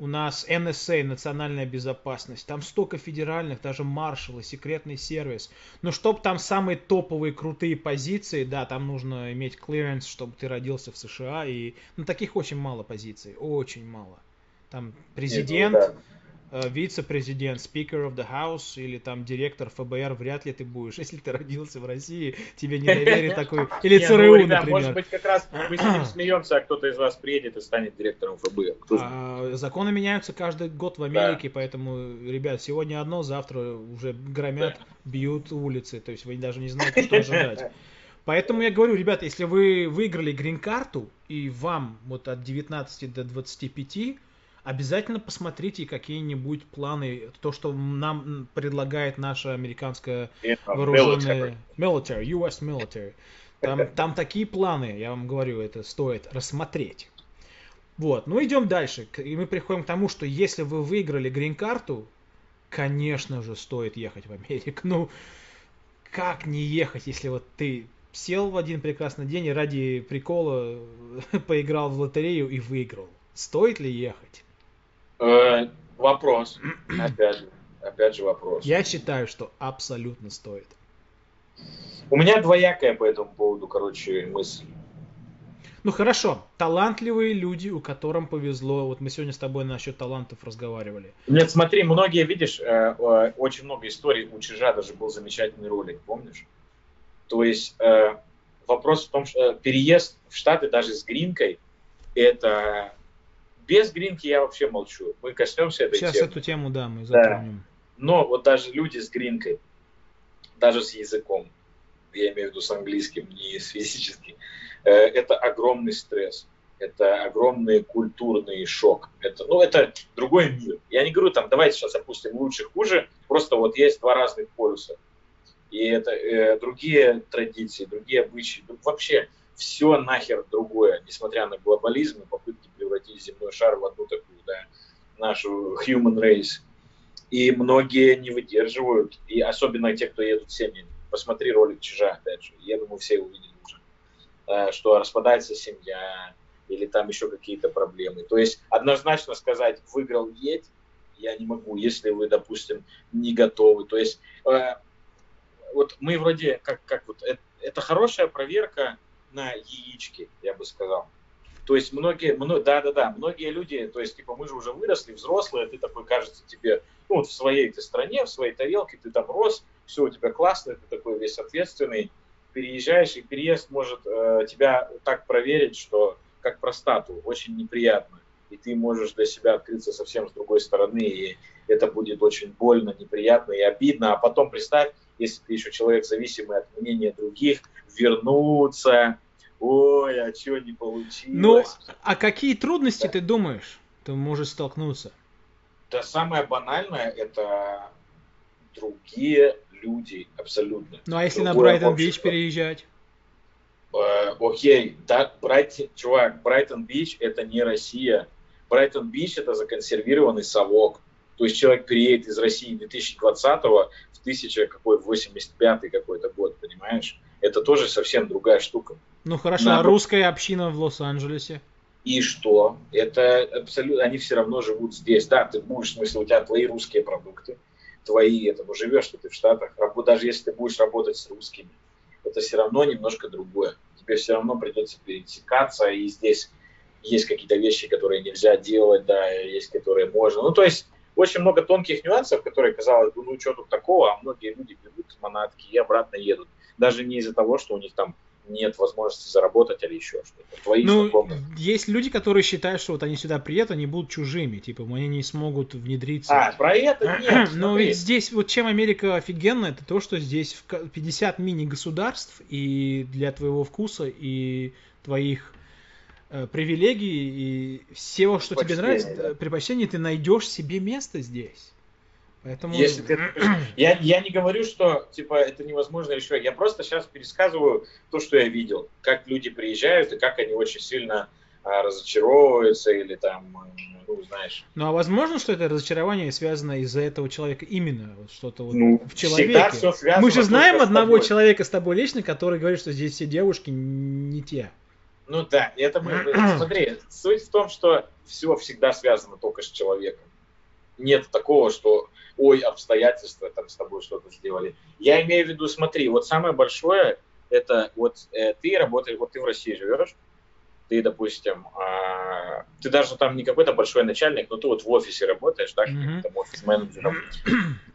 A: У нас NSA, Национальная безопасность. Там столько федеральных, даже маршалы, секретный сервис. Но чтоб там самые топовые крутые позиции, да, там нужно иметь клиренс, чтобы ты родился в США. И ну, таких очень мало позиций, очень мало. Там
B: Нет, ну
A: президент,
B: да.
A: Э, вице-президент, speaker of the house или там директор ФБР вряд ли ты будешь. Если ты родился в России, тебе не доверят такой... Или
B: ну,
A: ЦРУ,
B: ребят,
A: например.
B: Может быть, как раз мы смеемся, а кто-то из вас приедет и станет директором ФБР.
A: А, законы меняются каждый год в Америке, поэтому, ребят, сегодня одно, завтра уже громят, бьют улицы, то есть вы даже не знаете, что ожидать. Поэтому я говорю, ребята, если вы выиграли грин-карту и вам вот от 19 до 25, обязательно посмотрите какие-нибудь планы, то, что нам предлагает наша американская
B: И, а,
A: вооруженные
B: military.
A: military, US military. Там, там такие планы, я вам говорю, это стоит рассмотреть. Вот, ну идем дальше. И мы приходим к тому, что если вы выиграли грин-карту, конечно же, стоит ехать в Америку. Ну, как не ехать, если вот ты сел в один прекрасный день и ради прикола поиграл в лотерею и выиграл. Стоит ли ехать?
B: Э, Вопрос. Опять же. Опять же вопрос.
A: Я считаю, что абсолютно стоит.
B: У меня двоякая по этому поводу, короче, мысль.
A: Ну хорошо, талантливые люди, у которым повезло. Вот мы сегодня с тобой насчет талантов разговаривали.
B: Нет, смотри, многие, видишь, э, очень много историй. У Чижа даже был замечательный ролик, помнишь? То есть э, вопрос в том, что переезд в Штаты даже с гринкой, это... Без гринки я вообще молчу. Мы коснемся этой
A: Сейчас
B: темы.
A: эту тему, да, мы затронем.
B: Но вот даже люди с гринкой, даже с языком, я имею в виду с английским, не с физическим, э, это огромный стресс. Это огромный культурный шок. Это, ну, это другой мир. Я не говорю, там, давайте сейчас опустим лучше, хуже. Просто вот есть два разных полюса. И это э, другие традиции, другие обычаи. Ну, вообще все нахер другое, несмотря на глобализм и попытки превратить земной шар в одну такую, да, нашу human race. И многие не выдерживают, и особенно те, кто едут семьями. Посмотри ролик Чижа, опять же. Я думаю, все увидели уже. Э, Что распадается семья, или там еще какие-то проблемы. То есть однозначно сказать, выиграл едь, я не могу, если вы, допустим, не готовы. То есть э, вот мы вроде, как, как вот, это, это хорошая проверка на яички, я бы сказал. То есть многие, мно- да-да-да, многие люди, то есть типа мы же уже выросли, взрослые, ты такой кажется тебе, ну вот в своей ты стране, в своей тарелке, ты там рос, все у тебя классно, ты такой весь ответственный, переезжаешь, и переезд может э, тебя так проверить, что как простату, очень неприятно. И ты можешь для себя открыться совсем с другой стороны, и это будет очень больно, неприятно и обидно. А потом представь, если ты еще человек зависимый от мнения других, вернуться, ой, а что не
A: Ну,
B: получилось.
A: а какие трудности
B: Да.
A: ты думаешь, ты можешь столкнуться?
B: Да самое банальное это другие люди абсолютно.
A: Ну, а если на
B: Другое
A: Брайтон-Бич
B: общество.
A: переезжать?
B: Э, окей, да, Брайт, чувак, Брайтон-Бич это не Россия. Брайтон-Бич это законсервированный совок. То есть человек переедет из России 2020 в 1000 какой 85 какой-то год, понимаешь? Это тоже совсем другая штука.
A: Ну, хорошо,
B: Да,
A: а русская община в Лос-Анджелесе?
B: И что? Это абсолютно, они все равно живут здесь. Да, ты будешь, в смысле, у тебя твои русские продукты, твои, это, ну, живешь ты в Штатах, даже если ты будешь работать с русскими, это все равно немножко другое. Тебе все равно придется пересекаться, и здесь есть какие-то вещи, которые нельзя делать, да, есть которые можно. Ну, то есть, очень много тонких нюансов, которые, казалось бы, ну, что тут такого, а многие люди берут манатки и обратно едут. Даже не из-за того, что у них там нет возможности заработать или еще что-то. Твои
A: Ну,
B: знакомые.
A: есть люди, которые считают, что вот они сюда приедут, они будут чужими, типа, они не смогут внедриться.
B: А, про это нет.
A: Но
B: смотри.
A: ведь здесь, вот чем Америка офигенна, это то, что здесь в ка- 50 мини-государств, и для твоего вкуса, и твоих э, привилегий, и всего, что тебе нравится,
B: да.
A: э, предпочтений, ты найдешь себе место здесь. Поэтому...
B: Если ты... я, я не говорю, что типа это невозможно решить. Я просто сейчас пересказываю то, что я видел. Как люди приезжают и как они очень сильно а, разочаровываются или там, ну, знаешь.
A: Ну, а возможно, что это разочарование связано из-за этого человека именно, вот что-то вот
B: ну,
A: в человеке.
B: Все связано
A: Мы же знаем одного человека с тобой лично, который говорит, что здесь все девушки не те.
B: Ну да, это мы... Смотри, суть в том, что все всегда связано только с человеком. Нет такого, что ой, обстоятельства там с тобой что-то сделали. Я имею в виду, смотри, вот самое большое, это вот э, ты работаешь, вот ты в России живешь, ты, допустим, э, ты даже там не какой-то большой начальник, но ты вот в офисе работаешь, да, mm-hmm. там офис-менеджером,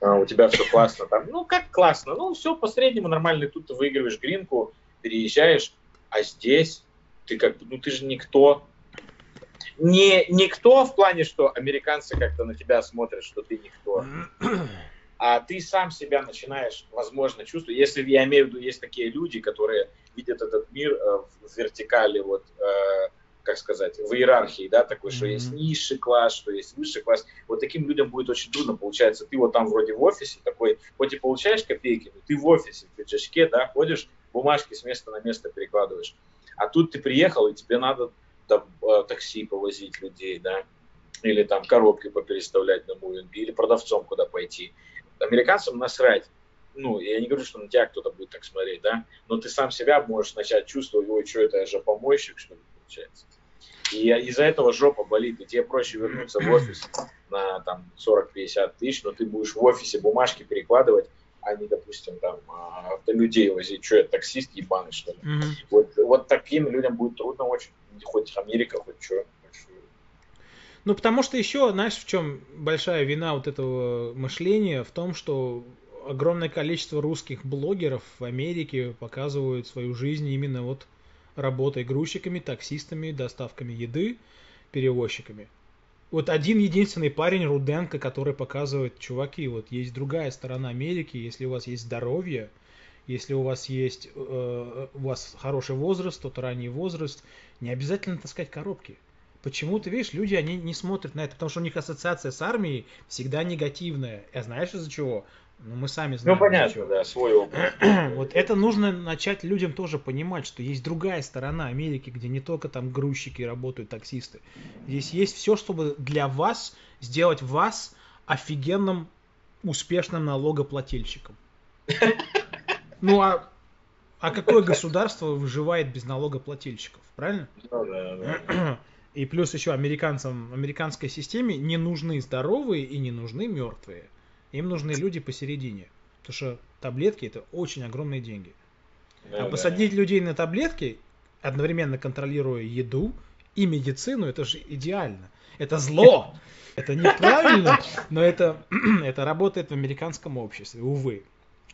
B: э, у тебя все классно там, ну как классно, ну все по среднему нормально, тут ты выигрываешь гринку, переезжаешь, а здесь ты как бы, ну ты же никто, не никто в плане, что американцы как-то на тебя смотрят, что ты никто, а ты сам себя начинаешь, возможно, чувствовать. Если я имею в виду, есть такие люди, которые видят этот мир э, в вертикали, вот, э, как сказать, в иерархии, да, такой, что mm-hmm. есть низший класс, что есть высший класс. Вот таким людям будет очень трудно, получается. Ты вот там вроде в офисе такой, хоть и получаешь копейки, но ты в офисе, в пиджачке, да, ходишь, бумажки с места на место перекладываешь. А тут ты приехал, и тебе надо э, такси повозить людей, да, или там коробки попереставлять на мувинге, или продавцом куда пойти. Американцам насрать. Ну, я не говорю, что на тебя кто-то будет так смотреть, да, но ты сам себя можешь начать чувствовать, ой, что это, я же помойщик, что ли, получается. И из-за этого жопа болит, и тебе проще вернуться в офис на там 40-50 тысяч, но ты будешь в офисе бумажки перекладывать, а не, допустим, там, а, людей возить, что я таксист ебаный, что ли. Mm-hmm. Вот, вот таким людям будет трудно очень, хоть Америка, хоть что.
A: Ну, потому что еще, знаешь, в чем большая вина вот этого мышления? В том, что огромное количество русских блогеров в Америке показывают свою жизнь именно вот работой грузчиками, таксистами, доставками еды, перевозчиками вот один единственный парень Руденко, который показывает, чуваки, вот есть другая сторона Америки, если у вас есть здоровье, если у вас есть э, у вас хороший возраст, тот ранний возраст, не обязательно таскать коробки. Почему ты видишь, люди они не смотрят на это, потому что у них ассоциация с армией всегда негативная. А знаешь из-за чего? Ну, мы сами знаем.
B: Ну, понятно, да, свой опыт.
A: вот это нужно начать людям тоже понимать, что есть другая сторона Америки, где не только там грузчики работают, таксисты. Здесь есть все, чтобы для вас сделать вас офигенным, успешным налогоплательщиком. Ну, а, а какое государство выживает без налогоплательщиков, правильно?
B: Ну, да, да.
A: И плюс еще американцам, американской системе не нужны здоровые и не нужны мертвые. Им нужны люди посередине. Потому что таблетки это очень огромные деньги. Да, а посадить да. людей на таблетки, одновременно контролируя еду и медицину, это же идеально. Это зло. Это неправильно, но это, это работает в американском обществе, увы.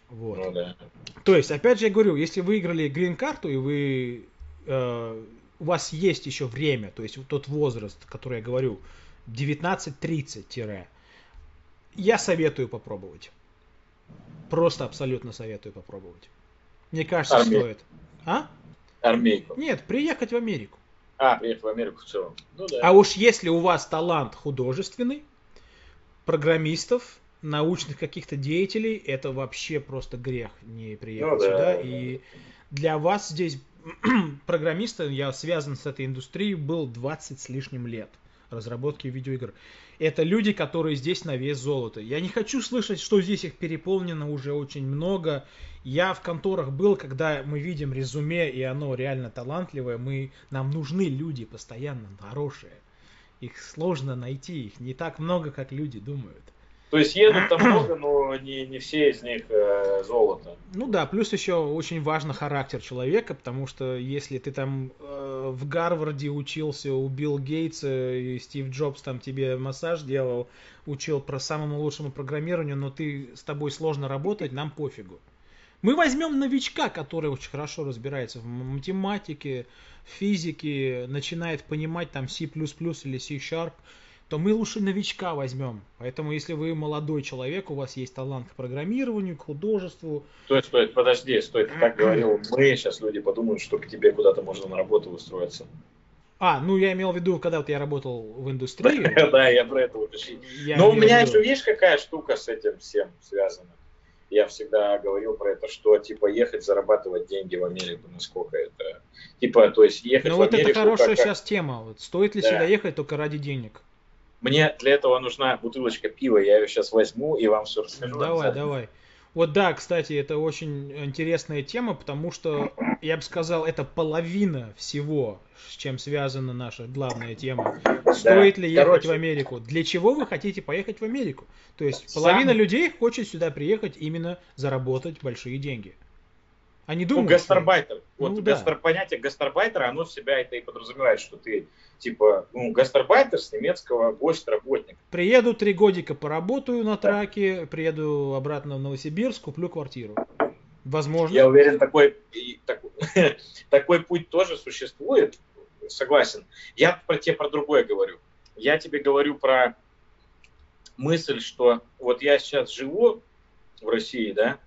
A: Вот. Ну, да. То есть, опять же, я говорю, если вы выиграли грин-карту и вы э, у вас есть еще время, то есть тот возраст, который я говорю, 19-30 я советую попробовать. Просто абсолютно советую попробовать. Мне кажется, Армей... стоит. А?
B: Армейку.
A: Нет, приехать в Америку.
B: А, приехать в Америку в целом.
A: Ну, да. А уж если у вас талант художественный, программистов, научных каких-то деятелей, это вообще просто грех не приехать ну, да, сюда. Да, и для вас здесь программиста, я связан с этой индустрией, был 20 с лишним лет разработки видеоигр. Это люди, которые здесь на вес золота. Я не хочу слышать, что здесь их переполнено уже очень много. Я в конторах был, когда мы видим резюме, и оно реально талантливое. Мы, нам нужны люди постоянно хорошие. Их сложно найти, их не так много, как люди думают.
B: То есть едут там много, но не, не все из них э, золото.
A: Ну да, плюс еще очень важно характер человека, потому что если ты там э, в Гарварде учился у Билл Гейтса и Стив Джобс там тебе массаж делал, учил про самому лучшему программированию, но ты с тобой сложно работать, нам пофигу. Мы возьмем новичка, который очень хорошо разбирается в математике, физике, начинает понимать там C++ или C-Sharp, то мы лучше новичка возьмем. Поэтому, если вы молодой человек, у вас есть талант к программированию, к художеству.
B: Стой, стой, подожди, стой, ты так говорил. Мы сейчас люди подумают, что к тебе куда-то можно на работу устроиться.
A: А, ну я имел в виду, когда вот я работал в индустрии.
B: Да, я про это уточнил. Но у меня еще, видишь, какая штука с этим всем связана. Я всегда говорил про это, что типа ехать зарабатывать деньги в Америку, насколько это... Типа, то есть ехать
A: ну, вот это хорошая сейчас тема. Стоит ли
B: Да.
A: сюда ехать только ради денег?
B: Мне для этого нужна бутылочка пива, я ее сейчас возьму и вам все расскажу.
A: Давай, давай. Вот да, кстати, это очень интересная тема, потому что, я бы сказал, это половина всего, с чем связана наша главная тема. Стоит ли ехать
B: короче.
A: в Америку? Для чего вы хотите поехать в Америку? То есть
B: Сам-
A: половина людей хочет сюда приехать именно заработать большие деньги. Они
B: Ну,
A: думают, что-
B: гастарбайтер. Вот
A: Ну, да.
B: гастар- понятие гастарбайтера, оно в себя это и подразумевает, что ты, типа, ну, гастарбайтер с немецкого гость-работник.
A: приеду три годика поработаю на траке, приеду обратно в Новосибирск, куплю квартиру. Возможно.
B: Я уверен, такой, и такой, такой путь тоже существует, согласен. Я про тебе про другое говорю. Я тебе говорю про мысль, что вот я сейчас живу в России, да,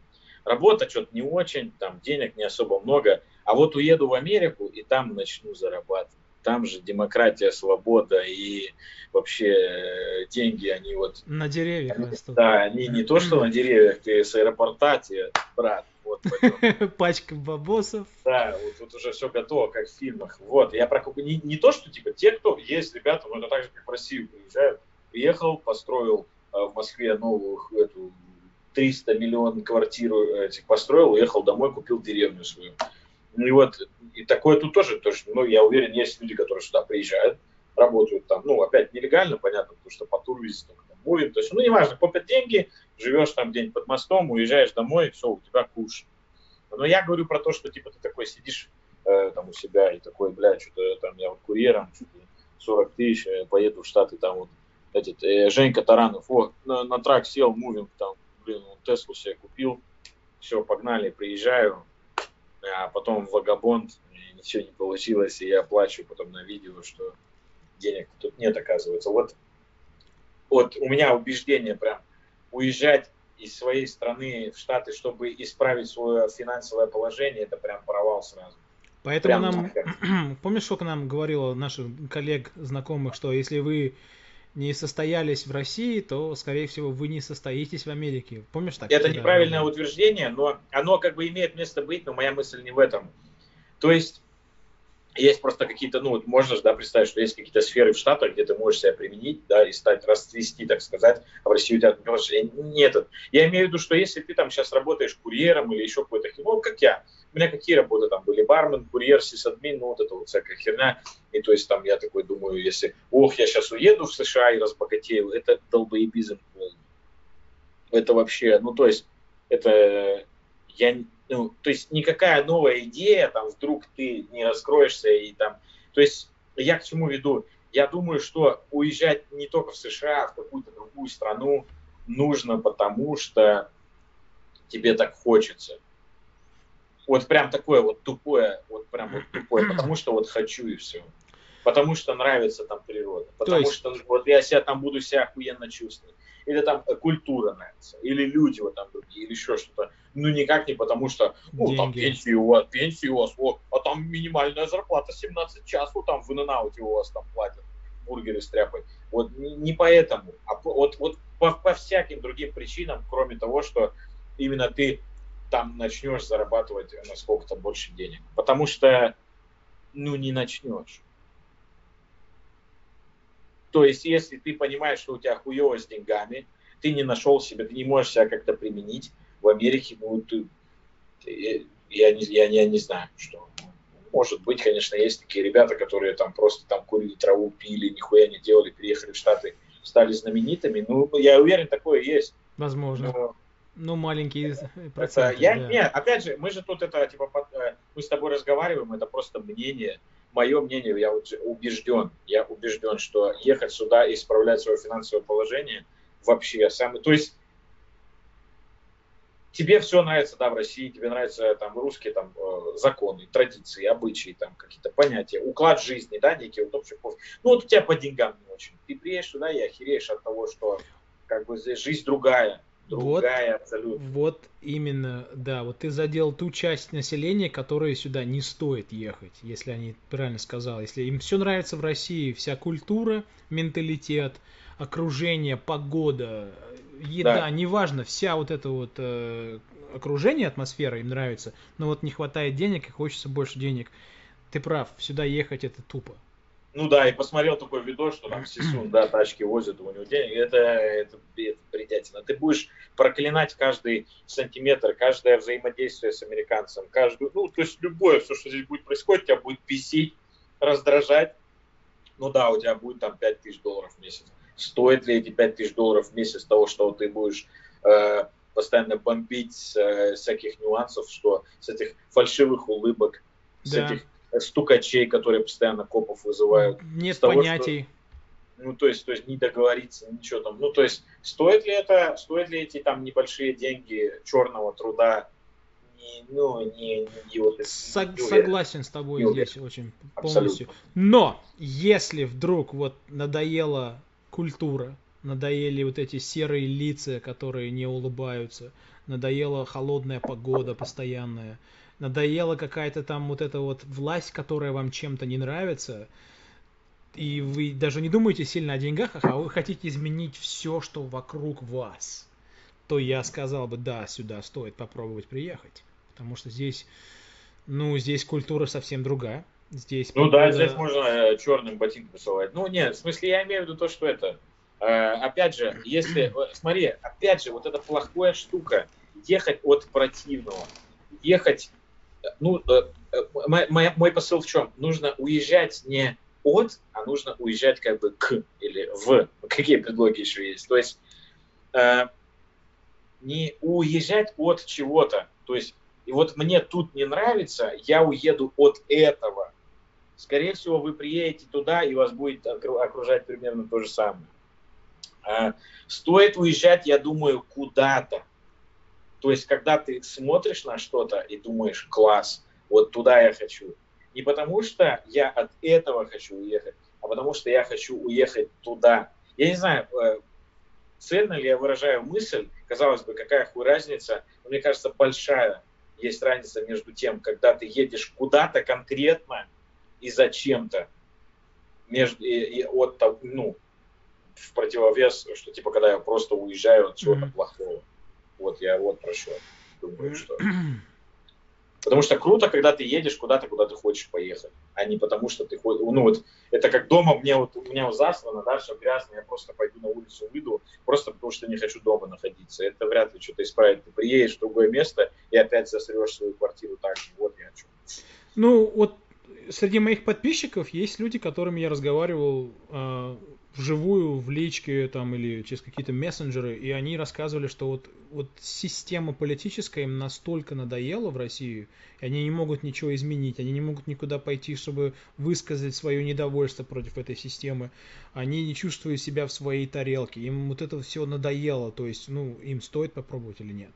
B: работа что-то не очень, там денег не особо много, а вот уеду в Америку и там начну зарабатывать. Там же демократия, свобода и вообще э, деньги, они вот
A: На деревьях растут.
B: да, они не то, что на деревьях, ты с аэропорта, тебе, брат, вот.
A: Пачка бабосов.
B: Да, вот тут уже все готово, как в фильмах. Вот, я про не, не то, что типа те, кто есть ребята, но это так же, как в Россию приезжают. Приехал, построил э, в Москве новую эту 300 миллион квартиру этих построил, уехал домой, купил деревню свою. Ну и вот, и такое тут тоже, тоже, ну, я уверен, есть люди, которые сюда приезжают, работают там, ну, опять нелегально, понятно, потому что по турвизе только там мувин, то есть, ну, неважно, копят деньги, живешь там где-нибудь под мостом, уезжаешь домой, все, у тебя куш. Но я говорю про то, что, типа, ты такой сидишь э, там у себя и такой, бля, что-то там я вот курьером, что-то 40 тысяч, э, поеду в Штаты, там вот этот, э, Женька Таранов, о, на, на трак сел, мувинг, там, блин, он Теслу себе купил, все, погнали, приезжаю, а потом Вагабонд, и ничего не получилось, и я плачу потом на видео, что денег тут нет, оказывается. Вот, вот у меня убеждение прям уезжать из своей страны в Штаты, чтобы исправить свое финансовое положение, это прям провал сразу.
A: Поэтому
B: Прям
A: нам,
B: нахер.
A: помнишь, сколько нам говорило наших коллег, знакомых, что если вы не состоялись в России, то, скорее всего, вы не состоитесь в Америке. Помнишь так?
B: Это неправильное утверждение, но оно как бы имеет место быть, но моя мысль не в этом. То есть есть просто какие-то, ну, вот можно же, да, представить, что есть какие-то сферы в Штатах, где ты можешь себя применить, да, и стать, расцвести, так сказать, а в России у тебя. Нет, я имею в виду, что если ты там сейчас работаешь курьером или еще какой-то, ну, как я, у меня какие работы там были, бармен, курьер, сисадмин, ну, вот это вот всякая херня, и то есть там я такой думаю, если, ох, я сейчас уеду в США и разбогатею, это долбоебизм полный. Это вообще, ну, то есть, это я, ну, то есть никакая новая идея, там, вдруг ты не раскроешься и там, то есть я к чему веду? Я думаю, что уезжать не только в США, а в какую-то другую страну нужно, потому что тебе так хочется. Вот прям такое вот тупое, вот прям вот тупое, потому что вот хочу и все. Потому что нравится там природа. Потому
A: есть-
B: что вот я себя там буду себя охуенно чувствовать. Или там культура нравится. Или люди вот там другие, или еще что-то. Ну никак не потому что, ну там
A: Деньги.
B: пенсии у вас, пенсии у вас, о, а там минимальная зарплата 17 часов, там в инн у вас там платят бургеры с тряпой. Вот не, не поэтому, а по- вот, вот по, по всяким другим причинам, кроме того, что именно ты там начнешь зарабатывать на сколько-то больше денег. Потому что, ну, не начнешь. То есть, если ты понимаешь, что у тебя хуево с деньгами, ты не нашел себя, ты не можешь себя как-то применить в Америке, ну, ты, я, не, я, я не знаю, что. Может быть, конечно, есть такие ребята, которые там просто там курили траву, пили, нихуя не делали, переехали в Штаты, стали знаменитыми. Ну, я уверен, такое есть.
A: Возможно.
B: Но
A: Ну, маленькие
B: это,
A: проценты.
B: я,
A: да.
B: не, опять же, мы же тут это, типа, под- э, мы с тобой разговариваем, это просто мнение, мое мнение, я убежден, я убежден, что ехать сюда и исправлять свое финансовое положение вообще самый, то есть тебе все нравится, да, в России, тебе нравятся там русские там э, законы, традиции, обычаи, там какие-то понятия, уклад жизни, да, некий вот общий пофиг. Ну вот у тебя по деньгам не очень. Ты приедешь сюда и охереешь от того, что как бы здесь жизнь другая.
A: Другая вот, абсолютно. Вот именно, да, вот ты задел ту часть населения, которая сюда не стоит ехать, если они правильно сказал, если им все нравится в России, вся культура, менталитет, окружение, погода, еда, да. неважно, вся вот эта вот э, окружение, атмосфера им нравится, но вот не хватает денег и хочется больше денег. Ты прав, сюда ехать это тупо.
B: Ну да, и посмотрел такой видос, что там Сисун, да, тачки возят, у него денег. Это, это, это бредятина. Ты будешь проклинать каждый сантиметр, каждое взаимодействие с американцем, каждую, ну, то есть любое, все, что здесь будет происходить, тебя будет бесить, раздражать. Ну да, у тебя будет там 5 тысяч долларов в месяц. Стоит ли эти 5 тысяч долларов в месяц того, что ты будешь э, постоянно бомбить с э, всяких нюансов, что с этих фальшивых улыбок, да. с этих стукачей, которые постоянно копов вызывают.
A: Нет того, понятий.
B: Что, ну, то есть, то есть не договориться, ничего там. Ну, то есть, стоит ли это, стоит ли эти там небольшие деньги черного труда не, ну, не, не вот
A: Сог, не Согласен с тобой не здесь очень полностью. Абсолютно. Но если вдруг вот надоела культура, надоели вот эти серые лица, которые не улыбаются, надоела холодная погода постоянная, надоела какая-то там вот эта вот власть, которая вам чем-то не нравится, и вы даже не думаете сильно о деньгах, а вы хотите изменить все, что вокруг вас, то я сказал бы, да, сюда стоит попробовать приехать. Потому что здесь, ну, здесь культура совсем другая. Здесь
B: ну погода... да, здесь можно э, черным ботинком рисовать. Ну нет, в смысле я имею в виду то, что это. Э, опять же, если, э, смотри, опять же, вот эта плохая штука, ехать от противного, ехать ну, э, э, мой, мой посыл в чем? Нужно уезжать не от, а нужно уезжать как бы к или в. Какие предлоги еще есть? То есть э, не уезжать от чего-то. То есть, и вот мне тут не нравится, я уеду от этого. Скорее всего, вы приедете туда, и вас будет окружать примерно то же самое. Э, стоит уезжать, я думаю, куда-то. То есть, когда ты смотришь на что-то и думаешь, класс, вот туда я хочу. Не потому что я от этого хочу уехать, а потому что я хочу уехать туда. Я не знаю, э, цельно ли я выражаю мысль, казалось бы, какая хуй разница, но мне кажется, большая есть разница между тем, когда ты едешь куда-то конкретно и зачем-то, между, и, и от, ну, в противовес, что типа, когда я просто уезжаю от чего-то mm-hmm. плохого. Вот я вот про что думаю, что... Потому что круто, когда ты едешь куда-то, куда ты хочешь поехать, а не потому что ты ходишь. Ну вот это как дома мне вот у меня вот заслано, да, все грязно, я просто пойду на улицу, выйду, просто потому что не хочу дома находиться. Это вряд ли что-то исправит. Ты приедешь в другое место и опять засрешь свою квартиру так же. Вот я о чем.
A: Ну вот среди моих подписчиков есть люди, которыми я разговаривал э, вживую, в личке там или через какие-то мессенджеры, и они рассказывали, что вот, вот система политическая им настолько надоела в России, и они не могут ничего изменить, они не могут никуда пойти, чтобы высказать свое недовольство против этой системы, они не чувствуют себя в своей тарелке, им вот это все надоело, то есть, ну, им стоит попробовать или нет?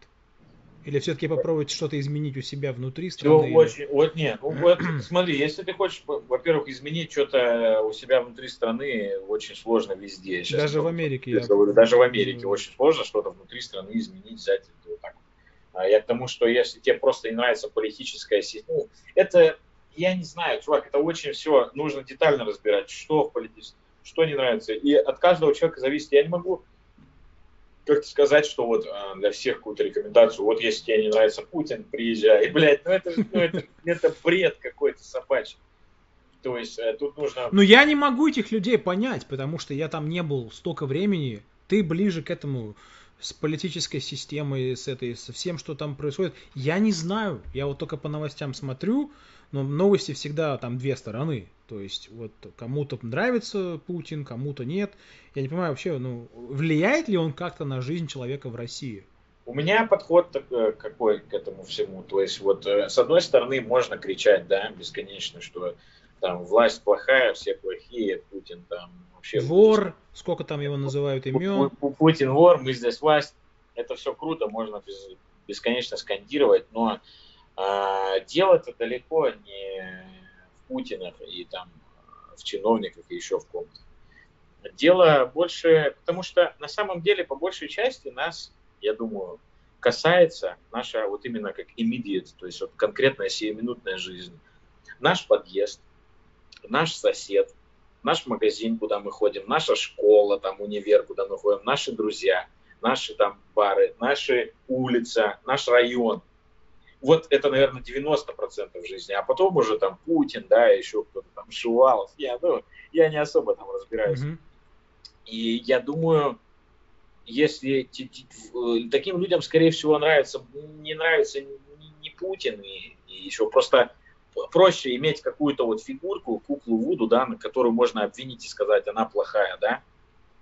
A: Или все-таки попробовать что-то изменить у себя внутри страны?
B: Все или... очень, вот нет. Ну, вот, смотри, если ты хочешь, во-первых, изменить что-то у себя внутри страны, очень сложно везде.
A: Сейчас даже в Америке.
B: Я... Говорю, даже в Америке mm. очень сложно что-то внутри страны изменить, взять вот так. А я к тому, что если тебе просто не нравится политическая система, ну, это, я не знаю, чувак, это очень все нужно детально разбирать, что в политическом, что не нравится. И от каждого человека зависит. Я не могу как сказать, что вот а, для всех какую-то рекомендацию, вот если тебе не нравится Путин, приезжай. Блядь, ну это, ну это, это бред какой-то собачий. То есть э, тут нужно...
A: Ну я не могу этих людей понять, потому что я там не был столько времени. Ты ближе к этому с политической системой, с этой, со всем, что там происходит. Я не знаю. Я вот только по новостям смотрю, но новости всегда там две стороны. То есть вот кому-то нравится Путин, кому-то нет. Я не понимаю вообще, ну, влияет ли он как-то на жизнь человека в России?
B: У меня подход такой, какой к этому всему. То есть вот э, с одной стороны можно кричать, да, бесконечно, что там власть плохая, все плохие, Путин там вообще...
A: Вор, сколько там его называют имен.
B: Путин вор, мы здесь власть. Это все круто, можно бесконечно скандировать, но а, дело-то далеко не Путинах и там в чиновниках и еще в ком-то. Дело больше, потому что на самом деле по большей части нас я думаю, касается наша вот именно как immediate, то есть вот конкретная сиюминутная жизнь. Наш подъезд, наш сосед, наш магазин, куда мы ходим, наша школа, там универ, куда мы ходим, наши друзья, наши там бары, наша улица, наш район. Вот это, наверное, 90% жизни. А потом уже там Путин, да, еще кто-то там, Шувалов. Я, ну, я не особо там разбираюсь. Mm-hmm. И я думаю, если э, таким людям, скорее всего, нравится, не нравится не Путин, и, и еще просто проще иметь какую-то вот фигурку, куклу Вуду, да, на которую можно обвинить и сказать, она плохая, да,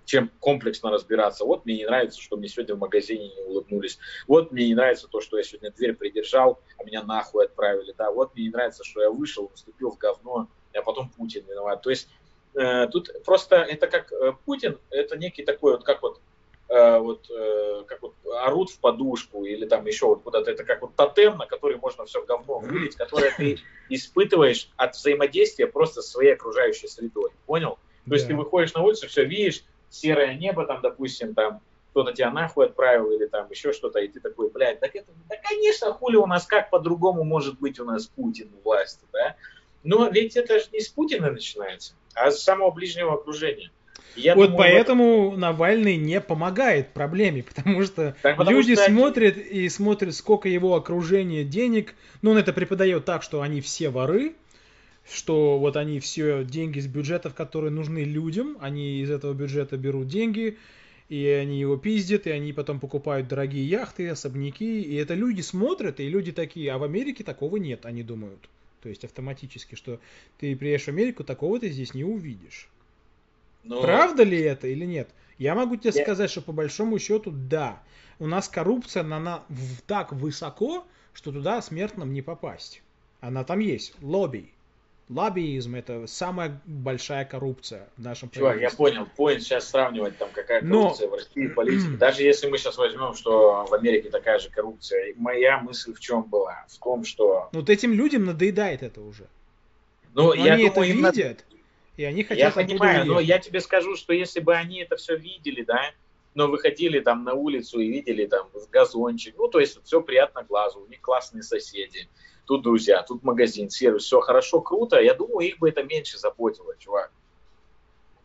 B: чем комплексно разбираться. Вот мне не нравится, что мне сегодня в магазине не улыбнулись. Вот мне не нравится то, что я сегодня дверь придержал, а меня нахуй отправили. Да, вот мне не нравится, что я вышел, наступил в говно, а потом Путин виноват. То есть э, тут просто это как э, Путин, это некий такой вот, как вот Э, вот, э, как вот орут в подушку или там еще вот куда-то, это как вот тотем, на который можно все говно вылить, которое ты испытываешь от взаимодействия просто своей окружающей средой. Понял? То есть ты выходишь на улицу, все видишь, серое небо там, допустим, там кто-то тебя нахуй отправил или там еще что-то, и ты такой, блядь, так это, да конечно, хули у нас, как по-другому может быть у нас Путин у власти, да? Но ведь это же не с Путина начинается, а с самого ближнего окружения.
A: Я вот думаю, поэтому вот... Навальный не помогает проблеме, потому что так, потому люди что... смотрят и смотрят, сколько его окружение денег. Ну, он это преподает так, что они все воры, что вот они все деньги с бюджетов, которые нужны людям, они из этого бюджета берут деньги, и они его пиздят, и они потом покупают дорогие яхты, особняки, и это люди смотрят, и люди такие, а в Америке такого нет, они думают. То есть автоматически, что ты приедешь в Америку, такого ты здесь не увидишь. Но... Правда ли это или нет? Я могу тебе Я... сказать, что по большому счету да. У нас коррупция, она, она так высоко, что туда смертным не попасть. Она там есть. Лобби. Лоббизм это самая большая коррупция в нашем
B: Чувак, я понял. Понял сейчас сравнивать там какая коррупция Но... в России политика. Даже если мы сейчас возьмем, что в Америке такая же коррупция. Моя мысль в чем была? В том, что...
A: Ну, вот этим людям надоедает это уже. Ну, Но я они думаю, это видят. И они хотят
B: Я понимаю, но я тебе скажу, что если бы они это все видели, да, но выходили там на улицу и видели там газончик, ну, то есть все приятно глазу, у них классные соседи, тут друзья, тут магазин, сервис, все хорошо, круто, я думаю, их бы это меньше заботило, чувак.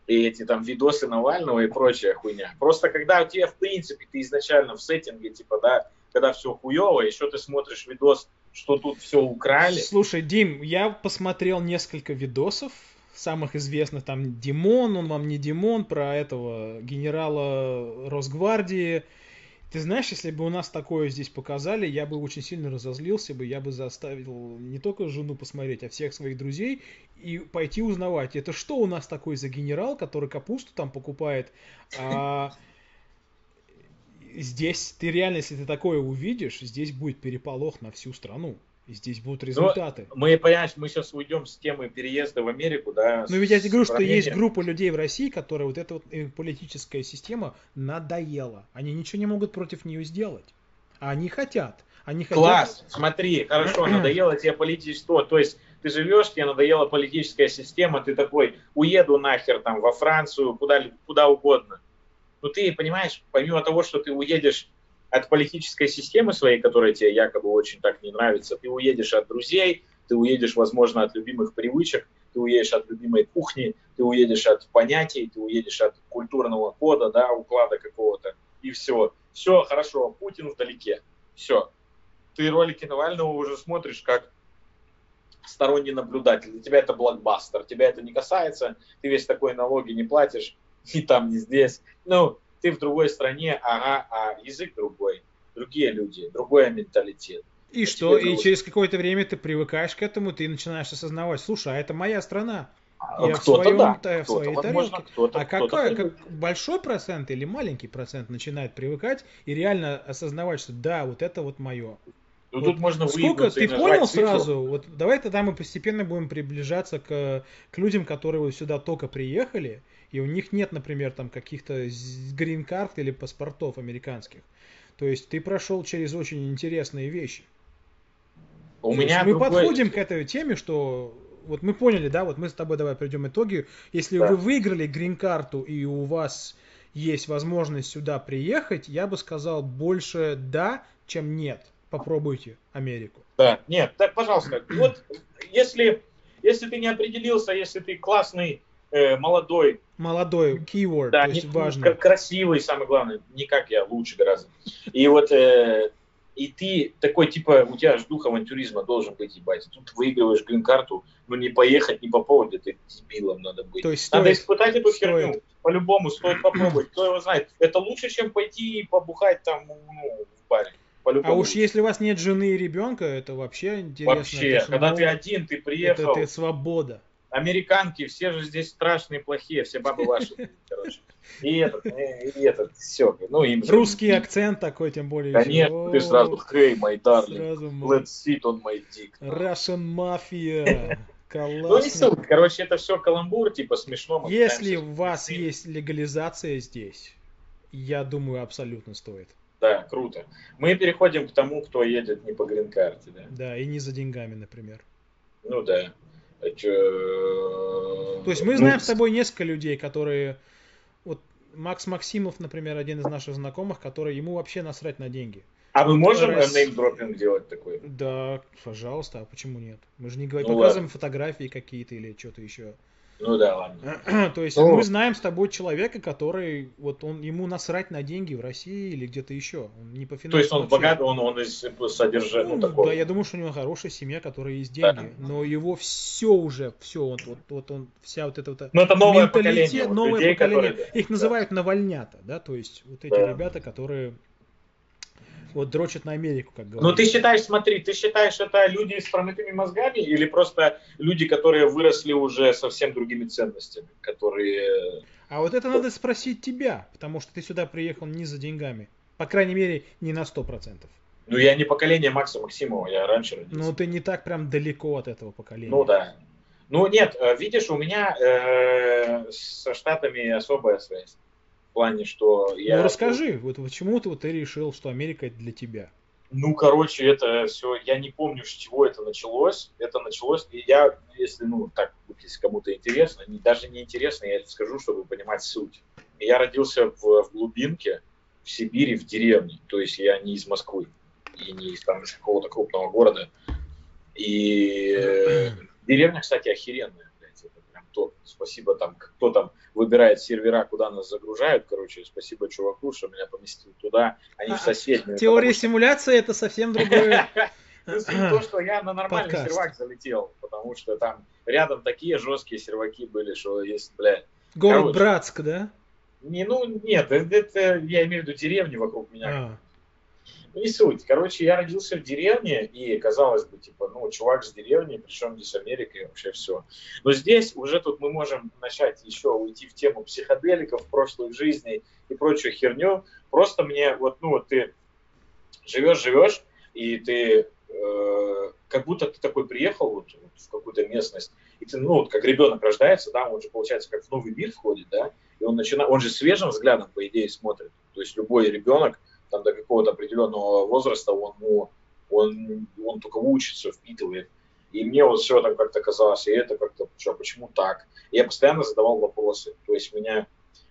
B: И эти там видосы Навального и прочая хуйня. Просто когда у тебя, в принципе, ты изначально в сеттинге, типа, да, когда все хуево, еще ты смотришь видос, что тут все украли.
A: Слушай, Дим, я посмотрел несколько видосов самых известных, там Димон, он вам не Димон, про этого генерала Росгвардии. Ты знаешь, если бы у нас такое здесь показали, я бы очень сильно разозлился бы, я бы заставил не только жену посмотреть, а всех своих друзей и пойти узнавать, это что у нас такой за генерал, который капусту там покупает, а здесь ты реально, если ты такое увидишь, здесь будет переполох на всю страну. И здесь будут результаты.
B: Но мы, понимаешь, мы сейчас уйдем с темы переезда в Америку, да.
A: Ну ведь я тебе говорю, что есть группа людей в России, которая вот эта вот э, политическая система надоела. Они ничего не могут против нее сделать. А они хотят. Они хотят...
B: Класс, смотри, хорошо, надоело тебе политическое, то есть ты живешь, тебе надоела политическая система, ты такой, уеду нахер там во Францию, куда, куда угодно. Ну ты понимаешь, помимо того, что ты уедешь от политической системы своей, которая тебе якобы очень так не нравится, ты уедешь от друзей, ты уедешь, возможно, от любимых привычек, ты уедешь от любимой кухни, ты уедешь от понятий, ты уедешь от культурного кода, да, уклада какого-то, и все. Все, хорошо, Путин вдалеке. Все. Ты ролики Навального уже смотришь как сторонний наблюдатель. Для тебя это блокбастер, тебя это не касается, ты весь такой налоги не платишь, ни там, ни здесь. Ну, ты в другой стране, ага, а язык другой, другие люди, другой менталитет.
A: И а что? И через какое-то время ты привыкаешь к этому, ты начинаешь осознавать, слушай, а это моя страна.
B: А я кто-то, в своем, да,
A: в кто своей возможно, тарелке. Кто-то, а кто какой, как большой процент или маленький процент начинает привыкать и реально осознавать, что да, вот это вот мое.
B: Ну вот тут можно
A: Сколько ты понял цифру. сразу? Вот давай тогда мы постепенно будем приближаться к, к людям, которые вот сюда только приехали, и у них нет, например, там каких-то грин-карт или паспортов американских. То есть ты прошел через очень интересные вещи. У меня мы другой... подходим к этой теме, что вот мы поняли, да, вот мы с тобой давай придем итоги. Если да. вы выиграли грин-карту и у вас есть возможность сюда приехать, я бы сказал больше да, чем нет. Попробуйте Америку.
B: Да, нет, так, пожалуйста, вот если, если ты не определился, если ты классный, э, молодой,
A: Молодой, keyword,
B: да,
A: то есть
B: не-
A: важно.
B: кра- красивый, самое главное, не как я, лучше гораздо. И вот э, и ты такой, типа, у тебя же дух авантюризма должен быть, ебать. Тут выигрываешь грин-карту, ну не поехать, не по поводу, ты дебилом надо быть.
A: То есть
B: Надо
A: стоит,
B: испытать эту
A: стоит.
B: херню. По-любому стоит попробовать. Кто его знает. Это лучше, чем пойти и побухать там ну, в баре.
A: а уж если у вас нет жены и ребенка, это вообще интересно.
B: Вообще,
A: Это
B: когда ты один, ты
A: это,
B: приехал,
A: это свобода.
B: Американки, все же здесь страшные, плохие, все бабы ваши, короче. И этот, и этот, все. Ну, им же-
A: Русский акцент такой, тем более.
B: Конечно,
A: еще.
B: ты сразу, hey, my darling,
A: Сразу
B: let's sit on my dick.
A: Russian Mafia.
B: Ну, не суть. Короче, это все каламбур, типа смешно.
A: Если у вас есть легализация здесь, я думаю, абсолютно стоит.
B: Да, круто. Мы переходим к тому, кто едет не по грин-карте, да.
A: Да, и не за деньгами, например.
B: Ну да. Чё-
A: То есть мы
B: Ну,
A: знаем с тобой несколько людей, которые... Вот Макс Максимов, например, один из наших знакомых, который ему вообще насрать на деньги.
B: А мы можем
A: Рас-
B: неймдропинг делать такой?
A: Да, пожалуйста, а почему нет? Мы же не говорим,
B: Ну
A: показываем фотографии какие-то или что-то еще.
B: Ну да, ладно.
A: То есть
B: Ну.
A: мы знаем с тобой человека, который вот он ему насрать на деньги в России или где-то еще. Он не по финансам.
B: То есть он
A: вообще.
B: богат, он, он из содержания, ну,
A: Ну,
B: такого.
A: да, я думаю, что у него хорошая семья, которая есть
B: Да.
A: деньги. Но его все уже, все, вот, вот, вот он, вся вот эта вот
B: Ну, это новое поколение. вот
A: новое
B: людей,
A: поколение.
B: которые, да,
A: Их
B: да.
A: называют навальнята, да, то есть вот эти
B: Да.
A: ребята, которые вот дрочат на Америку, как
B: Ну,
A: говорят.
B: ты считаешь, смотри, ты считаешь, это люди с промытыми мозгами или просто люди, которые выросли уже совсем другими ценностями, которые...
A: А вот это надо спросить тебя, потому что ты сюда приехал не за деньгами. По крайней мере, не на 100%.
B: Ну, я не поколение Макса Максимова, я раньше родился.
A: Но ты не так прям далеко от этого поколения.
B: Ну да. Ну нет, э, видишь, у меня э, со Штатами особая связь. В плане, что я...
A: Ну расскажи, вот почему ты, вот, ты решил, что Америка это для тебя?
B: Ну, короче, это все, я не помню, с чего это началось. Это началось, и я, если, ну, так, если кому-то интересно, не, даже не интересно, я скажу, чтобы понимать суть. Я родился в, в глубинке, в Сибири, в деревне. То есть я не из Москвы и не из, там, из какого-то крупного города. И деревня, кстати, охеренная. Топ. Спасибо там, кто там выбирает сервера, куда нас загружают. Короче, спасибо чуваку, что меня поместил туда, а не
A: А,
B: в соседнюю.
A: Теория
B: потому
A: симуляции это совсем другое.
B: том, что я на нормальный сервак залетел, потому что там рядом такие жесткие серваки были, что есть, блядь,
A: Город. Братск, да?
B: не, ну, нет, это, это я имею в виду деревни вокруг меня. Ну, не суть. Короче, я родился в деревне, и, казалось бы, типа, ну, чувак с деревни, причем здесь Америка и вообще все. Но здесь уже тут мы можем начать еще уйти в тему психоделиков, прошлых жизней и прочую херню. Просто мне, вот, ну, вот ты живешь-живешь, и ты э, как будто ты такой приехал вот, вот в какую-то местность, и ты, ну, вот как ребенок рождается, да, он же, получается, как в новый мир входит, да, и он начинает, он же свежим взглядом, по идее, смотрит. То есть любой ребенок, там, до какого-то определенного возраста, он, ну, он, он только учится, впитывает. И мне вот все там как-то казалось, и это как-то, что, почему так? И я постоянно задавал вопросы. То есть меня,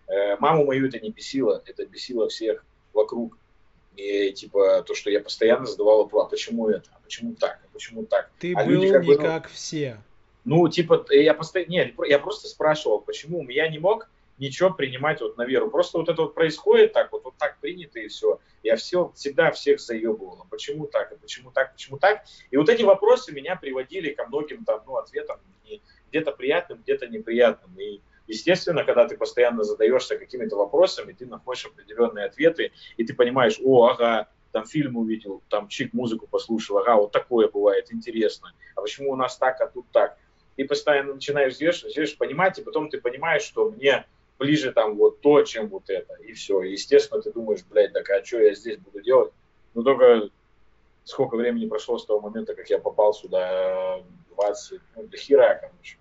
B: э, маму мою это не бесило, это бесило всех вокруг. И типа то, что я постоянно задавал вопрос, а почему это, а почему так, а почему так?
A: ты
B: А
A: был
B: люди как бы,
A: не
B: ну,
A: как все.
B: Ну, типа, я постоянно, нет, я просто спрашивал, почему я не мог ничего принимать вот на веру. Просто вот это вот происходит так, вот, вот так принято и все. Я все, всегда всех заебывал. А почему так, а почему так, почему так? И вот эти вопросы меня приводили ко многим там, ну, ответам, и где-то приятным, где-то неприятным. И, естественно, когда ты постоянно задаешься какими-то вопросами, ты находишь определенные ответы, и ты понимаешь, о, ага, там фильм увидел, там чик музыку послушал, ага, вот такое бывает, интересно. А почему у нас так, а тут так? И постоянно начинаешь взвешивать, взвешивать, понимать, и потом ты понимаешь, что мне ближе там вот то, чем вот это. И все. И, естественно, ты думаешь, блядь, так а что я здесь буду делать? Ну, только сколько времени прошло с того момента, как я попал сюда, 20, ну, до хера, короче.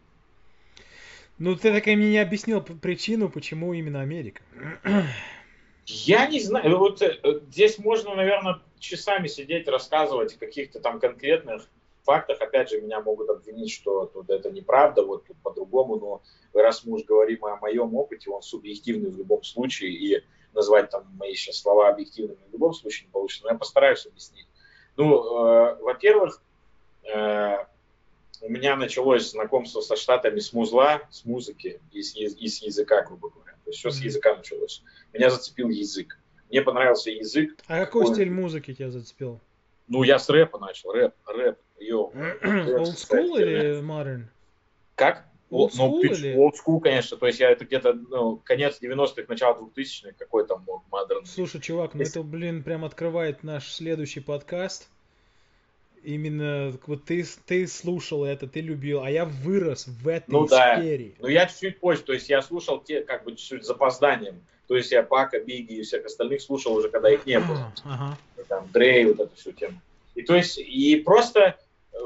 A: Ну ты так и мне не объяснил причину, почему именно Америка.
B: Я не знаю, вот э, э, здесь можно, наверное, часами сидеть, рассказывать о каких-то там конкретных фактах, опять же, меня могут обвинить, что тут это неправда, вот тут по-другому, но раз мы уж говорим о моем опыте, он субъективный в любом случае, и назвать там мои сейчас слова объективными в любом случае не получится, но я постараюсь объяснить. Ну, э, во-первых, э, у меня началось знакомство со Штатами с музла, с музыки и с, и с языка, грубо говоря. То есть все с языка началось. Меня зацепил язык. Мне понравился язык.
A: А какой он... стиль музыки тебя зацепил?
B: Ну, я с рэпа начал. Рэп, рэп. Йо.
A: Old school или modern?
B: Как?
A: Old school, ну, или...
B: old school, конечно. То есть я это где-то ну, конец 90-х, начало 2000-х, какой там модерн.
A: Слушай, чувак, ну это, блин, прям открывает наш следующий подкаст. Именно вот ты, ты слушал это, ты любил, а я вырос в этой ну, сфере.
B: Да. Ну я чуть-чуть позже, то есть я слушал те, как бы чуть-чуть с запозданием. То есть я Пака, Биги и всех остальных слушал уже, когда их не было. Ага. Там Дрей, вот эту всю тему. И то есть, и просто э,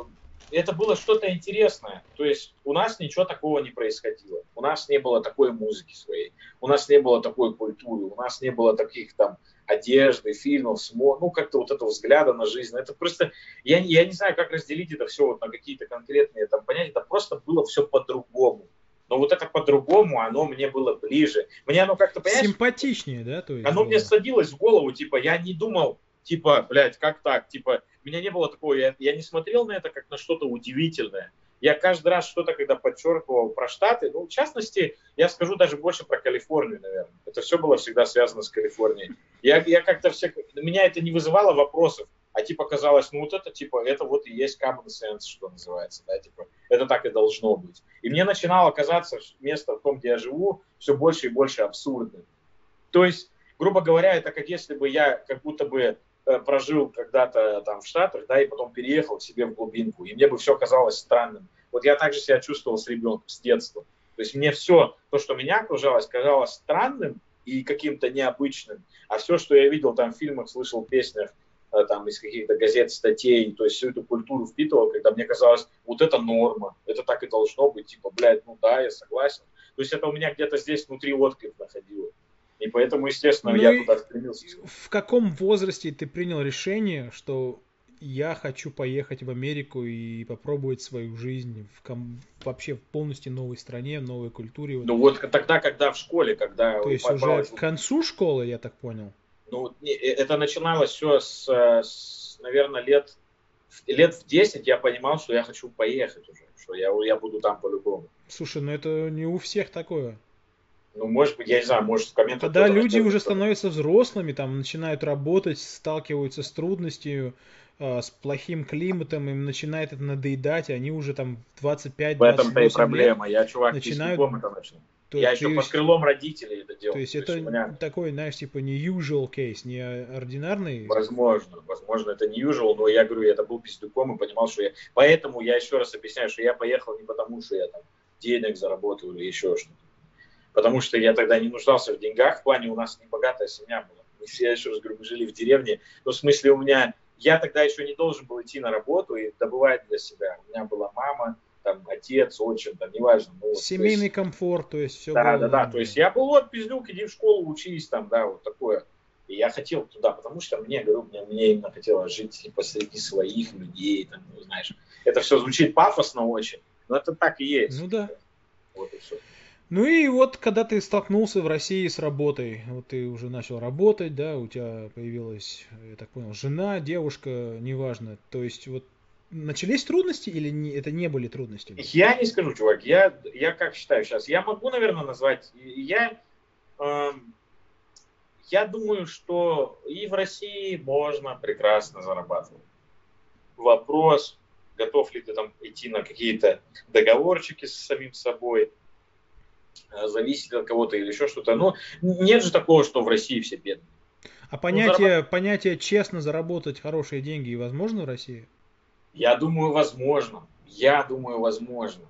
B: это было что-то интересное. То есть у нас ничего такого не происходило. У нас не было такой музыки своей. У нас не было такой культуры. У нас не было таких там одежды, фильмов, смо, ну как-то вот этого взгляда на жизнь. Это просто, я, я не знаю, как разделить это все вот на какие-то конкретные там понятия. Это просто было все по-другому но вот это по-другому, оно мне было ближе. Мне оно как-то,
A: понимаешь? Симпатичнее, да? То
B: есть, оно было. мне садилось в голову, типа, я не думал, типа, блядь, как так? Типа, у меня не было такого, я, я не смотрел на это как на что-то удивительное. Я каждый раз что-то, когда подчеркивал про Штаты, ну, в частности, я скажу даже больше про Калифорнию, наверное. Это все было всегда связано с Калифорнией. Я, я как-то всех... Меня это не вызывало вопросов а типа казалось, ну вот это типа, это вот и есть common sense, что называется, да, типа, это так и должно быть. И мне начинало казаться место в том, где я живу, все больше и больше абсурдным. То есть, грубо говоря, это как если бы я как будто бы э, прожил когда-то там в Штатах, да, и потом переехал к себе в глубинку, и мне бы все казалось странным. Вот я также себя чувствовал с ребенком, с детства. То есть мне все, то, что меня окружалось, казалось странным и каким-то необычным, а все, что я видел там в фильмах, слышал в песнях, там из каких-то газет, статей, то есть всю эту культуру впитывал, когда мне казалось, вот это норма, это так и должно быть, типа, блядь, ну да, я согласен. То есть это у меня где-то здесь внутри отклик находило. И поэтому, естественно, ну я туда стремился.
A: В каком возрасте ты принял решение, что я хочу поехать в Америку и попробовать свою жизнь в ком... вообще в полностью новой стране, новой культуре.
B: Ну вот тогда, когда в школе, когда...
A: То есть уже к концу школы, я так понял?
B: Ну, э, это начиналось все с, с, наверное, лет, лет в 10 я понимал, что я хочу поехать уже, что я, я буду там по-любому.
A: Слушай, ну это не у всех такое.
B: Ну, может быть, я не знаю, может, в комментах...
A: Когда люди уже становятся взрослыми, там, начинают работать, сталкиваются с трудностью, э, с плохим климатом, им начинает это надоедать, они уже там 25 В
B: этом-то и проблема. Я, чувак, начинают... это начну. То я еще под крылом родителей это делал.
A: То есть то это есть меня... такой, знаешь, типа не usual case, не ординарный?
B: Возможно, возможно, это не usual, но я говорю, это был пиздюком и понимал, что я... Поэтому я еще раз объясняю, что я поехал не потому, что я там денег заработал или еще что-то. Потому что я тогда не нуждался в деньгах, в плане у нас не богатая семья была. Мы все, еще раз говорю, мы жили в деревне. Но в смысле у меня... Я тогда еще не должен был идти на работу и добывать для себя. У меня была мама, там, отец, отчим, там, неважно.
A: Ну, Семейный есть, комфорт, то есть все
B: Да, было... да, да, то есть я был, вот, пиздюк, иди в школу, учись, там, да, вот такое. И я хотел туда, потому что мне, говорю, мне, мне именно хотелось жить типа, среди своих людей, там, ну, знаешь. Это все звучит пафосно очень, но это так и есть.
A: Ну да. Вот и все. Ну и вот, когда ты столкнулся в России с работой, вот ты уже начал работать, да, у тебя появилась, я так понял, жена, девушка, неважно. То есть вот начались трудности или не, это не были трудности?
B: Я не скажу, чувак. Я, я как считаю сейчас? Я могу, наверное, назвать... Я, э, я думаю, что и в России можно прекрасно зарабатывать. Вопрос, готов ли ты там идти на какие-то договорчики с самим собой, э, зависит от кого-то или еще что-то. Но нет же такого, что в России все бедные.
A: А понятие, ну, зарабат... понятие честно заработать хорошие деньги возможно в России?
B: Я думаю, возможно. Я думаю, возможно.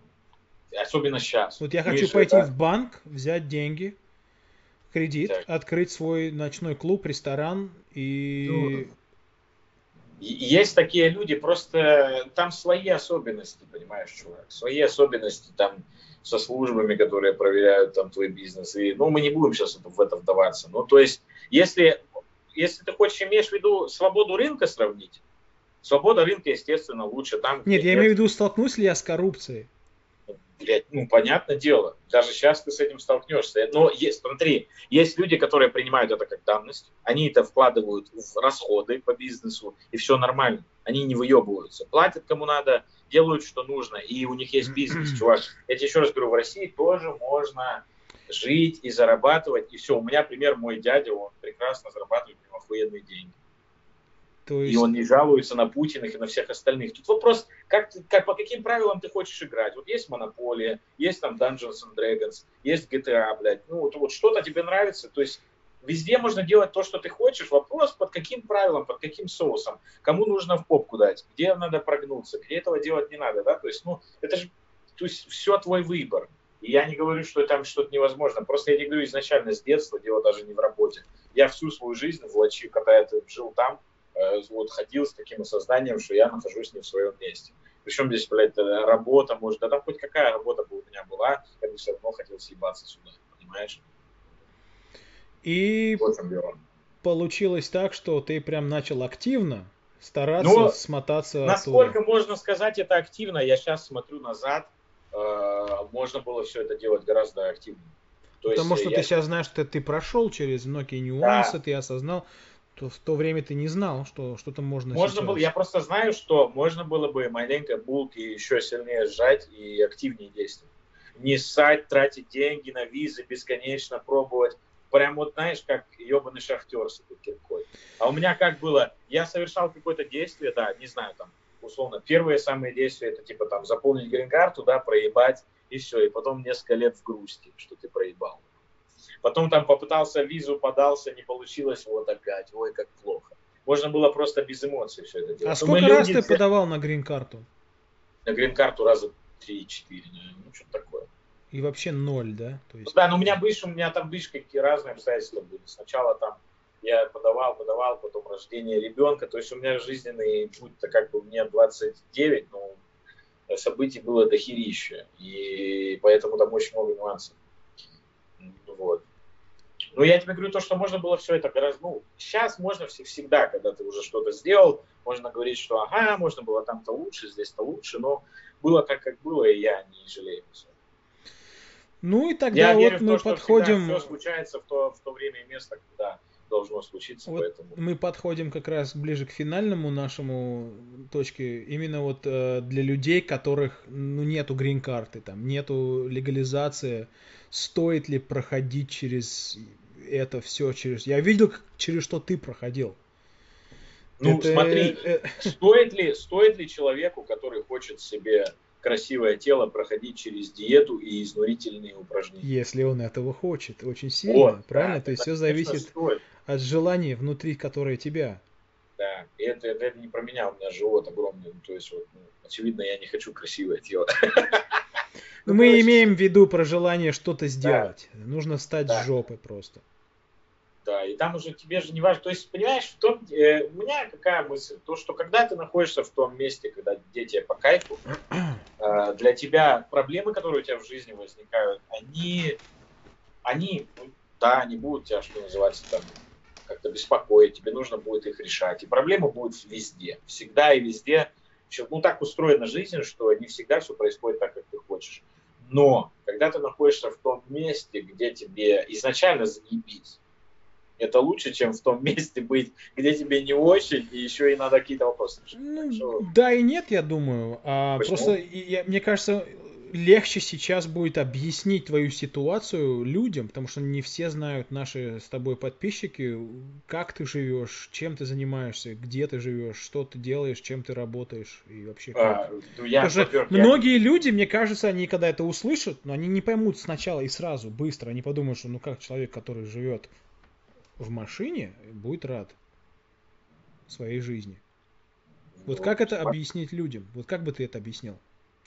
B: Особенно сейчас.
A: Вот я хочу пойти да? в банк, взять деньги, кредит, так. открыть свой ночной клуб, ресторан и... Ну,
B: есть такие люди, просто там свои особенности, понимаешь, чувак. Свои особенности там со службами, которые проверяют там твой бизнес. И, ну, мы не будем сейчас в это вдаваться. Ну, то есть, если, если ты хочешь, имеешь в виду свободу рынка сравнить, Свобода рынка, естественно, лучше там.
A: Нет, я имею в виду, столкнусь ли я с коррупцией?
B: блядь, ну, понятное дело, даже сейчас ты с этим столкнешься. Но есть, смотри, есть люди, которые принимают это как данность, они это вкладывают в расходы по бизнесу, и все нормально. Они не выебываются. Платят кому надо, делают, что нужно, и у них есть бизнес, чувак. Я тебе еще раз говорю, в России тоже можно жить и зарабатывать, и все. У меня пример, мой дядя, он прекрасно зарабатывает, охуенные деньги. То есть... И он не жалуется на Путиных и на всех остальных. Тут вопрос, как, как, по каким правилам ты хочешь играть. Вот есть Монополия, есть там Dungeons and Dragons, есть GTA, блядь. Ну вот, вот что-то тебе нравится. То есть везде можно делать то, что ты хочешь. Вопрос, под каким правилам, под каким соусом. Кому нужно в попку дать, где надо прогнуться, где этого делать не надо. Да? То есть, ну, это же то есть, все твой выбор. И я не говорю, что там что-то невозможно. Просто я не говорю изначально с детства, дело даже не в работе. Я всю свою жизнь влачил, когда я жил там, вот ходил с таким осознанием, что я нахожусь не в своем месте. Причем здесь, блядь, э, работа, может, да там хоть какая работа бы у меня была, я бы все равно хотел съебаться сюда, понимаешь?
A: И получилось так, что ты прям начал активно стараться Но, смотаться
B: Насколько оттуда. можно сказать это активно, я сейчас смотрю назад, э, можно было все это делать гораздо активнее.
A: То Потому есть, что я... ты сейчас знаешь, что ты прошел через многие нюансы, да. ты осознал, то в то время ты не знал, что что-то можно
B: Можно сейчас. было, я просто знаю, что можно было бы маленько булки еще сильнее сжать и активнее действовать. Не ссать, тратить деньги на визы, бесконечно пробовать. Прям вот знаешь, как ебаный шахтер с этой киркой. А у меня как было, я совершал какое-то действие, да, не знаю, там, условно, первые самые действия, это типа там заполнить грин-карту, да, проебать, и все, и потом несколько лет в грусти, что ты проебал. Потом там попытался визу, подался, не получилось, вот опять, ой, как плохо. Можно было просто без эмоций все это делать.
A: А Но сколько раз ты подавал на грин-карту?
B: На грин-карту раза 3-4, ну что такое.
A: И вообще ноль, да?
B: То есть... Да, но у меня бывший, у меня там бывший какие разные обстоятельства были. Сначала там я подавал, подавал, потом рождение ребенка. То есть у меня жизненный путь-то как бы мне 29, но событий было дохерища. И поэтому там очень много нюансов. Вот. Но я тебе говорю то, что можно было все это гораздо... Ну, сейчас можно всегда, когда ты уже что-то сделал, можно говорить, что ага, можно было там-то лучше, здесь-то лучше, но было так, как было, и я не жалею.
A: Ну и тогда я вот верю мы в то, подходим...
B: Все случается в то, в то время и место, когда должно случиться,
A: вот поэтому... Мы подходим как раз ближе к финальному нашему точке, именно вот э, для людей, которых ну, нету грин-карты, там, нету легализации, стоит ли проходить через это все через... Я видел, через что ты проходил.
B: Ну, это... смотри, э, э, стоит ли, стоит ли человеку, который хочет себе красивое тело, проходить через диету и изнурительные упражнения?
A: Если он этого хочет, очень сильно, вот, правильно? Да, То есть все зависит стоит. от желания внутри, которое тебя.
B: Да, и это, это, это не про меня, у меня живот огромный, ну, то есть вот, ну, очевидно, я не хочу красивое тело.
A: Ну, мы имеем в виду про желание что-то сделать. Нужно встать с жопы просто.
B: Да, и там уже тебе же не важно. То есть, понимаешь, в том, э, у меня какая мысль? То, что когда ты находишься в том месте, когда дети по кайфу, э, для тебя проблемы, которые у тебя в жизни возникают, они, они, ну, да, они будут тебя, что называется, там, как-то беспокоить, тебе нужно будет их решать. И проблемы будут везде, всегда и везде. Ну, так устроена жизнь, что не всегда все происходит так, как ты хочешь. Но, когда ты находишься в том месте, где тебе изначально заебись, это лучше, чем в том месте быть, где тебе не очень, и еще и надо какие-то вопросы решать.
A: Ну, что... Да и нет, я думаю. А, просто, я, мне кажется, легче сейчас будет объяснить твою ситуацию людям, потому что не все знают наши с тобой подписчики, как ты живешь, чем ты занимаешься, где ты живешь, что ты делаешь, чем ты работаешь и вообще как. А, ну, я, Потому что многие люди, мне кажется, они когда это услышат, но они не поймут сначала и сразу, быстро, они подумают, что ну как человек, который живет в машине будет рад своей жизни. Вот как это объяснить людям? Вот как бы ты это объяснил?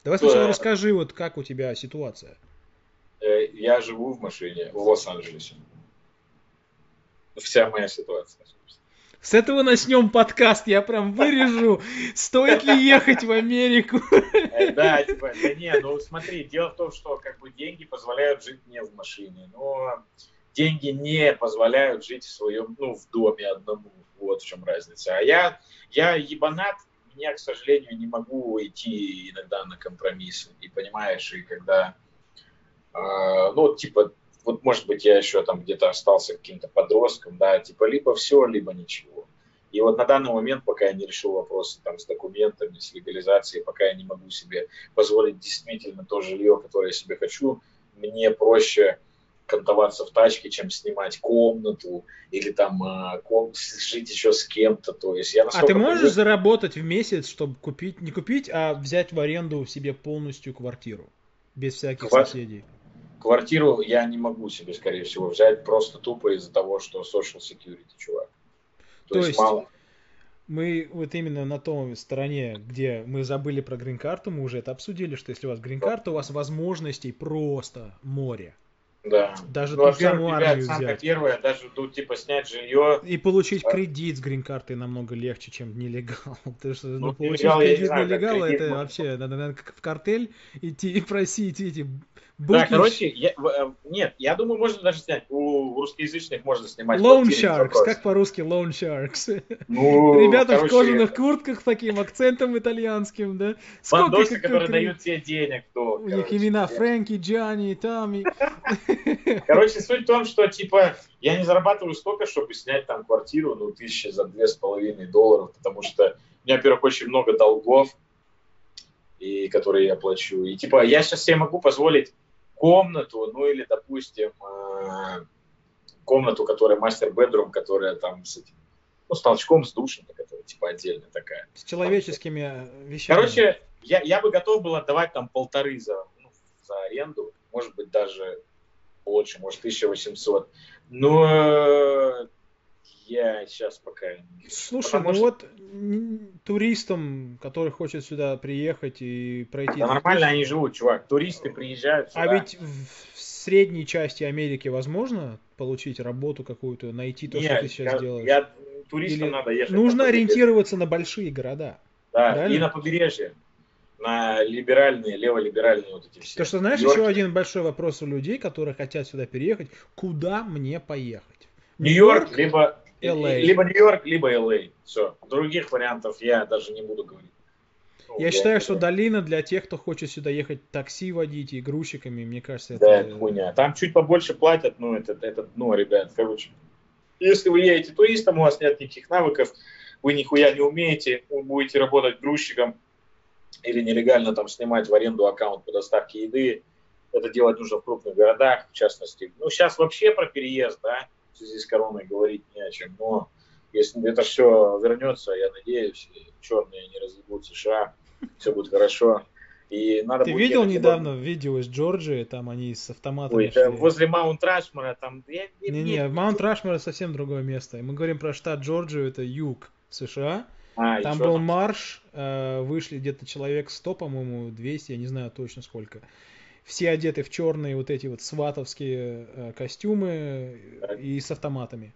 A: Давай сначала расскажи, вот как у тебя ситуация.
B: Э, я живу в машине в Лос-Анджелесе. Вся моя ситуация.
A: С этого начнем подкаст, я прям вырежу, стоит ли ехать в Америку.
B: Э, да, типа, да не, ну смотри, дело в том, что как бы деньги позволяют жить не в машине, но деньги не позволяют жить в своем, ну, в доме одному. Вот в чем разница. А я, я ебанат, я, к сожалению, не могу идти иногда на компромиссы. И понимаешь, и когда, э, ну, типа, вот, может быть, я еще там где-то остался каким-то подростком, да, типа, либо все, либо ничего. И вот на данный момент, пока я не решил вопросы там с документами, с легализацией, пока я не могу себе позволить действительно то жилье, которое я себе хочу, мне проще кантоваться в тачке, чем снимать комнату или там э, ком- жить еще с кем-то. То есть я
A: а ты можешь привык... заработать в месяц, чтобы купить, не купить, а взять в аренду себе полностью квартиру без всяких Квар... соседей?
B: Квартиру я не могу себе, скорее всего, взять просто тупо из-за того, что social security, чувак.
A: То, То есть, есть мало. Мы вот именно на том стороне, где мы забыли про грин-карту, мы уже это обсудили, что если у вас грин-карта, у вас возможностей просто море.
B: Да.
A: Даже ну, ту
B: армию взять. первое, даже тут типа снять жилье.
A: И получить а... кредит с грин-картой намного легче, чем нелегал. Потому что ну, ну, получить нелегал, кредит нелегал, это вообще надо, надо как в картель идти и просить эти
B: Да, короче, я, э, нет, я думаю, можно даже снять. У русскоязычных можно снимать.
A: Loan Sharks, как по-русски Loan Sharks? Ну, Ребята короче, в кожаных куртках с таким акцентом итальянским, да?
B: Сколько, Бандосы, как, которые как, дают тебе денег. То,
A: у короче, них имена Фрэнки, Джанни, Тами.
B: Короче, суть в том, что, типа, я не зарабатываю столько, чтобы снять там квартиру, ну, тысячи за две с половиной долларов, потому что у меня, во-первых, очень много долгов, и которые я плачу. И, типа, я сейчас себе могу позволить комнату, ну или, допустим, э, комнату, которая мастер-бедрум, которая там с этим, ну, с толчком, с душем, которая типа отдельно такая.
A: С человеческими э, вещами.
B: Короче, я, я бы готов был отдавать там полторы за, ну, за аренду, может быть, даже больше, может, 1800. Но я сейчас пока...
A: Слушай, Потому ну что... вот туристам, которые хотят сюда приехать и пройти...
B: Да нормально они живут, чувак. Туристы приезжают
A: а сюда. А ведь в средней части Америки возможно получить работу какую-то, найти то, Нет, что ты сейчас я, делаешь?
B: Я, туристам Или надо ехать.
A: Нужно на ориентироваться на большие города.
B: Да, правильно? и на побережье. На либеральные, леволиберальные вот эти все.
A: То, что знаешь, Нью-Йорк... еще один большой вопрос у людей, которые хотят сюда переехать. Куда мне поехать?
B: Нью-Йорк, либо LA. Либо Нью-Йорк, либо LA. Все. Других вариантов я даже не буду говорить.
A: Ну, я, считаю, что долина для тех, кто хочет сюда ехать такси водить и грузчиками, мне кажется,
B: это... Да, это хуйня. Там чуть побольше платят, ну, это, это дно, ребят. Короче, если вы едете туристом, у вас нет никаких навыков, вы нихуя не умеете, вы будете работать грузчиком или нелегально там снимать в аренду аккаунт по доставке еды, это делать нужно в крупных городах, в частности. Ну, сейчас вообще про переезд, да, в связи с короной говорить не о чем. Но если это все вернется, я надеюсь, черные не разъебут США, все будет хорошо. И надо
A: Ты видел недавно в видео из Джорджии, там они с автоматами Ой,
B: шли. возле Маунт Рашмора, там...
A: Не-не, Маунт Рашмор совсем другое место. Мы говорим про штат Джорджию, это юг США. А, там был марш, э, вышли где-то человек 100, по-моему, 200, я не знаю точно сколько все одеты в черные вот эти вот сватовские э, костюмы и с автоматами.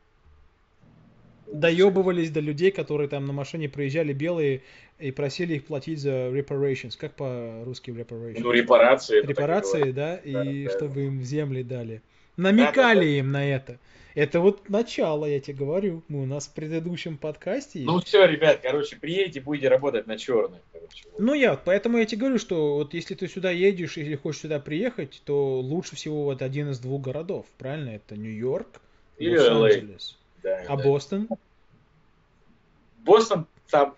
A: Доебывались до людей, которые там на машине проезжали белые и просили их платить за reparations. Как по-русски reparations?
B: Ну, репарации.
A: Репарации, да, и да, чтобы да. им земли дали. Намекали да, да, да. им на это. Это вот начало, я тебе говорю. Мы у нас в предыдущем подкасте.
B: Ну все, ребят, короче, приедете, будете работать на черных. Короче.
A: Ну я, поэтому я тебе говорю, что вот если ты сюда едешь или хочешь сюда приехать, то лучше всего вот один из двух городов, правильно? Это Нью-Йорк, Лос-Анджелес. Да, а да. Бостон?
B: Бостон там...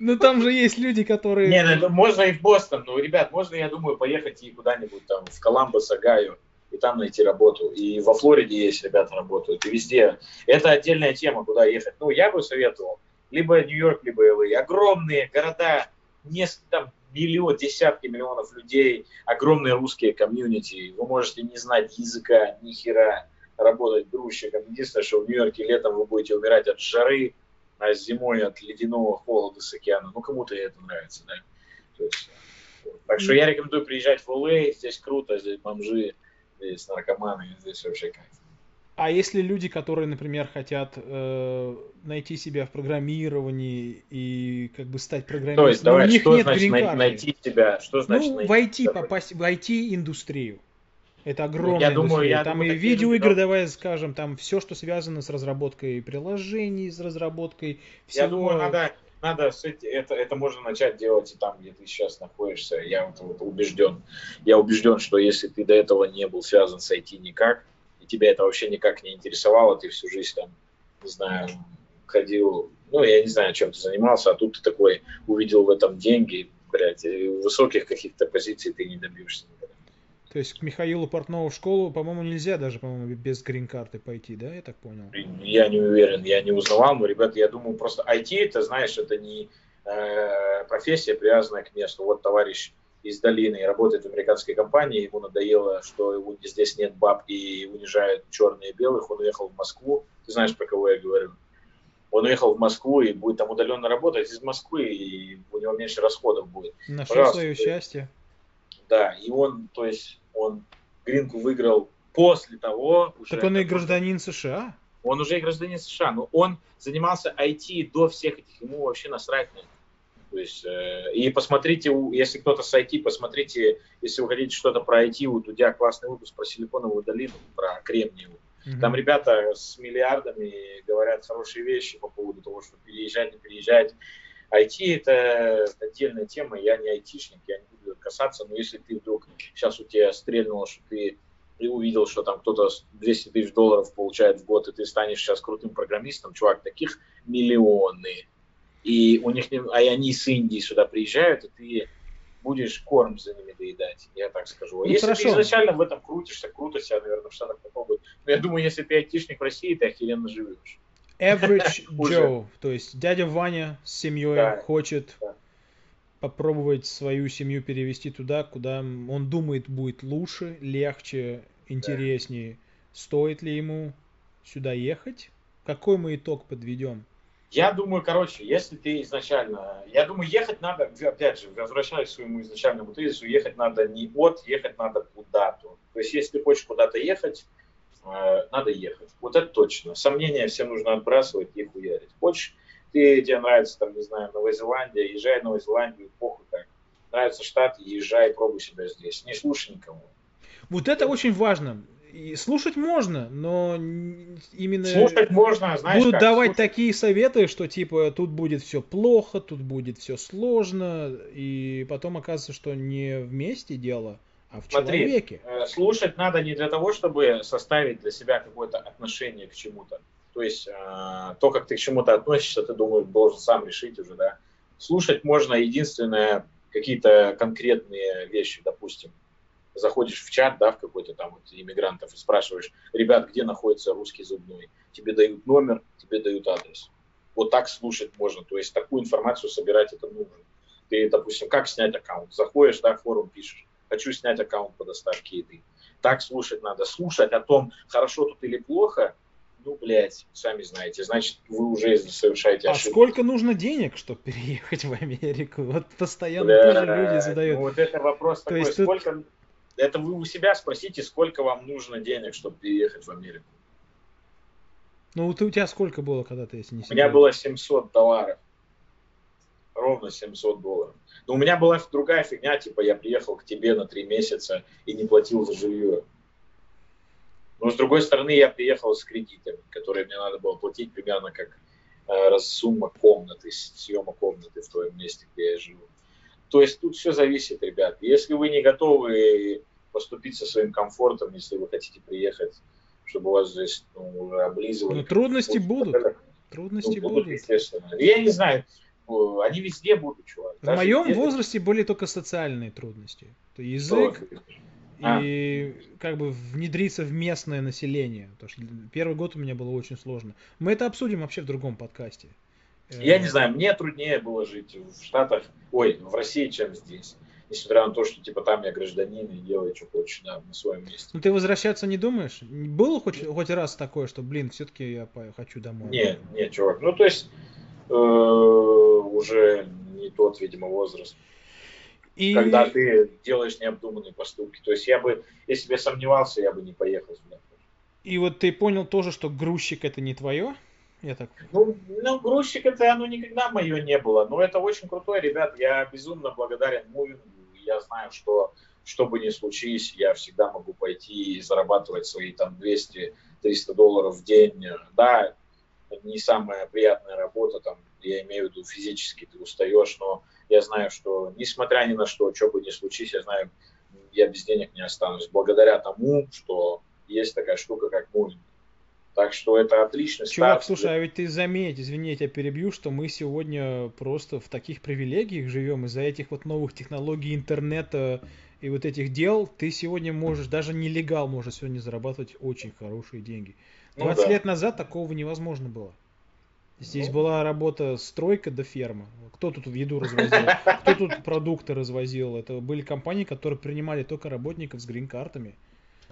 A: Ну там же есть люди, которые...
B: Не, ну, можно и в Бостон, ну, ребят, можно, я думаю, поехать и куда-нибудь там в Коламбос, Агаю и там найти работу. И во Флориде есть ребята работают, и везде. Это отдельная тема, куда ехать. Ну, я бы советовал либо Нью-Йорк, либо ЛА. Огромные города, несколько, там, миллион, десятки миллионов людей, огромные русские комьюнити. Вы можете не знать языка, ни хера, работать грузчиком. Единственное, что в Нью-Йорке летом вы будете умирать от жары, а зимой от ледяного холода с океана. Ну, кому-то это нравится, да. есть, вот. Так что я рекомендую приезжать в ЛА, здесь круто, здесь бомжи, здесь наркоманы, здесь вообще кайф.
A: А если люди, которые, например, хотят э, найти себя в программировании и как бы стать программистом, То есть,
B: давай, у них что нет значит найти, найти себя? Что значит
A: ну, найти войти, себя? попасть в IT-индустрию. Это огромная я индустрия. Думаю, я там думаю, и видеоигры, люди... давай скажем, там все, что связано с разработкой приложений, с разработкой всего.
B: Я думаю, надо надо это, это можно начать делать и там, где ты сейчас находишься. Я вот, вот убежден. Я убежден, что если ты до этого не был связан с IT никак, и тебя это вообще никак не интересовало, ты всю жизнь там, не знаю, ходил, ну, я не знаю, чем ты занимался, а тут ты такой увидел в этом деньги, блядь, высоких каких-то позиций ты не добьешься.
A: То есть к Михаилу Портнову в школу, по-моему, нельзя даже, по-моему, без грин-карты пойти, да, я так понял?
B: Я не уверен, я не узнавал, но, ребята, я думаю, просто IT, это, знаешь, это не э, профессия, привязанная к месту. Вот товарищ из долины работает в американской компании, ему надоело, что его, здесь нет баб и унижают черные и белых, он уехал в Москву, ты знаешь, про кого я говорю? Он уехал в Москву и будет там удаленно работать из Москвы, и у него меньше расходов будет.
A: Нашел свое счастье.
B: Да, и он, то есть, он Гринку выиграл после того...
A: Уже, так он и гражданин США?
B: Он уже и гражданин США, но он занимался IT до всех этих, ему вообще насрать на это. То есть, э, и посмотрите, если кто-то с IT, посмотрите, если вы хотите что-то про IT, у Дудя классный выпуск про силиконовую долину, про Кремниевую. Угу. Там ребята с миллиардами говорят хорошие вещи по поводу того, что переезжать, не переезжать. IT это отдельная тема, я не айтишник, я не буду касаться, но если ты вдруг сейчас у тебя стрельнуло, что ты и увидел, что там кто-то 200 тысяч долларов получает в год, и ты станешь сейчас крутым программистом, чувак, таких миллионы. И у них, а они с Индии сюда приезжают, и ты будешь корм за ними доедать, я так скажу. Ну, если хорошо. ты изначально в этом крутишься, круто себя, наверное, в Штатах попробуй. Но я думаю, если ты айтишник в России, ты охеренно живешь.
A: Average Joe, то есть дядя Ваня с семьей да. хочет да. попробовать свою семью перевести туда, куда он думает будет лучше, легче, интереснее. Да. Стоит ли ему сюда ехать? Какой мы итог подведем?
B: Я думаю, короче, если ты изначально... Я думаю, ехать надо, опять же, возвращаясь к своему изначальному тезису, ехать надо не от, ехать надо куда-то. То есть, если ты хочешь куда-то ехать, надо ехать. Вот это точно. Сомнения всем нужно отбрасывать и хуярить. Хочешь, ты, тебе нравится, там, не знаю, Новая Зеландия, езжай в Новую Зеландию, похуй как. Нравится штат, езжай, пробуй себя здесь. Не слушай никого.
A: Вот это очень важно. И слушать можно, но именно
B: слушать можно, знаешь,
A: будут
B: как?
A: давать
B: слушать...
A: такие советы, что типа тут будет все плохо, тут будет все сложно, и потом оказывается, что не вместе дело, а в Смотри, человеке.
B: Э, слушать надо не для того, чтобы составить для себя какое-то отношение к чему-то. То есть э, то, как ты к чему-то относишься, ты думаешь, должен сам решить уже, да. Слушать можно единственное какие-то конкретные вещи, допустим заходишь в чат, да, в какой-то там вот иммигрантов и спрашиваешь, ребят, где находится русский зубной? Тебе дают номер, тебе дают адрес. Вот так слушать можно, то есть такую информацию собирать это нужно. Ты, допустим, как снять аккаунт? Заходишь, да, форум пишешь, хочу снять аккаунт по доставке еды. Так слушать надо. Слушать о том, хорошо тут или плохо, ну, блядь, сами знаете, значит, вы уже совершаете
A: а ошибку. А сколько нужно денег, чтобы переехать в Америку? Вот постоянно Бля, тоже люди задают.
B: Ну, вот это вопрос То такой, есть сколько, тут... Это вы у себя спросите, сколько вам нужно денег, чтобы переехать в Америку.
A: Ну, вот у тебя сколько было, когда ты, если
B: не У меня было 700 долларов. Ровно 700 долларов. Но у меня была другая фигня, типа я приехал к тебе на три месяца и не платил за жилье. Но с другой стороны, я приехал с кредитами, которые мне надо было платить примерно как э, сумма комнаты, съема комнаты в твоем месте, где я живу. То есть тут все зависит, ребят. Если вы не готовы поступить со своим комфортом, если вы хотите приехать, чтобы вас здесь ну, облизывали. Ну,
A: трудности будут. будут. Трудности ну, будут, будут.
B: Естественно. Я не знаю, они везде будут, чувак.
A: В моем везде... возрасте были только социальные трудности. То язык а. и как бы внедриться в местное население. Потому что первый год у меня было очень сложно. Мы это обсудим вообще в другом подкасте.
B: Я не знаю, мне труднее было жить в Штатах, ой, в России, чем здесь. Несмотря на то, что типа там я гражданин и делаю, что хочешь, да, на своем месте.
A: Ну ты возвращаться не думаешь? Было хоть, хоть раз такое, что, блин, все-таки я хочу домой?
B: Нет, нет, чувак. Ну то есть э, уже не тот, видимо, возраст. И... Когда ты делаешь необдуманные поступки. То есть я бы, если бы я сомневался, я бы не поехал сюда.
A: И вот ты понял тоже, что грузчик это не твое? Я так...
B: Ну, ну, грузчик это оно никогда мое не было. Но это очень крутой, ребят. Я безумно благодарен мувингу. Я знаю, что что бы ни случилось, я всегда могу пойти и зарабатывать свои там 200-300 долларов в день. Да, не самая приятная работа, там, я имею в виду физически ты устаешь, но я знаю, что несмотря ни на что, что бы ни случилось, я знаю, я без денег не останусь, благодаря тому, что есть такая штука, как мувинг. Так что это отличный
A: Чувак, старт. слушай, а ведь ты заметь, извини, я тебя перебью, что мы сегодня просто в таких привилегиях живем из-за этих вот новых технологий интернета и вот этих дел. Ты сегодня можешь, даже нелегал может сегодня зарабатывать очень хорошие деньги. 20 ну, да. лет назад такого невозможно было. Здесь ну. была работа стройка до ферма. Кто тут еду развозил? Кто тут продукты развозил? Это были компании, которые принимали только работников с грин-картами.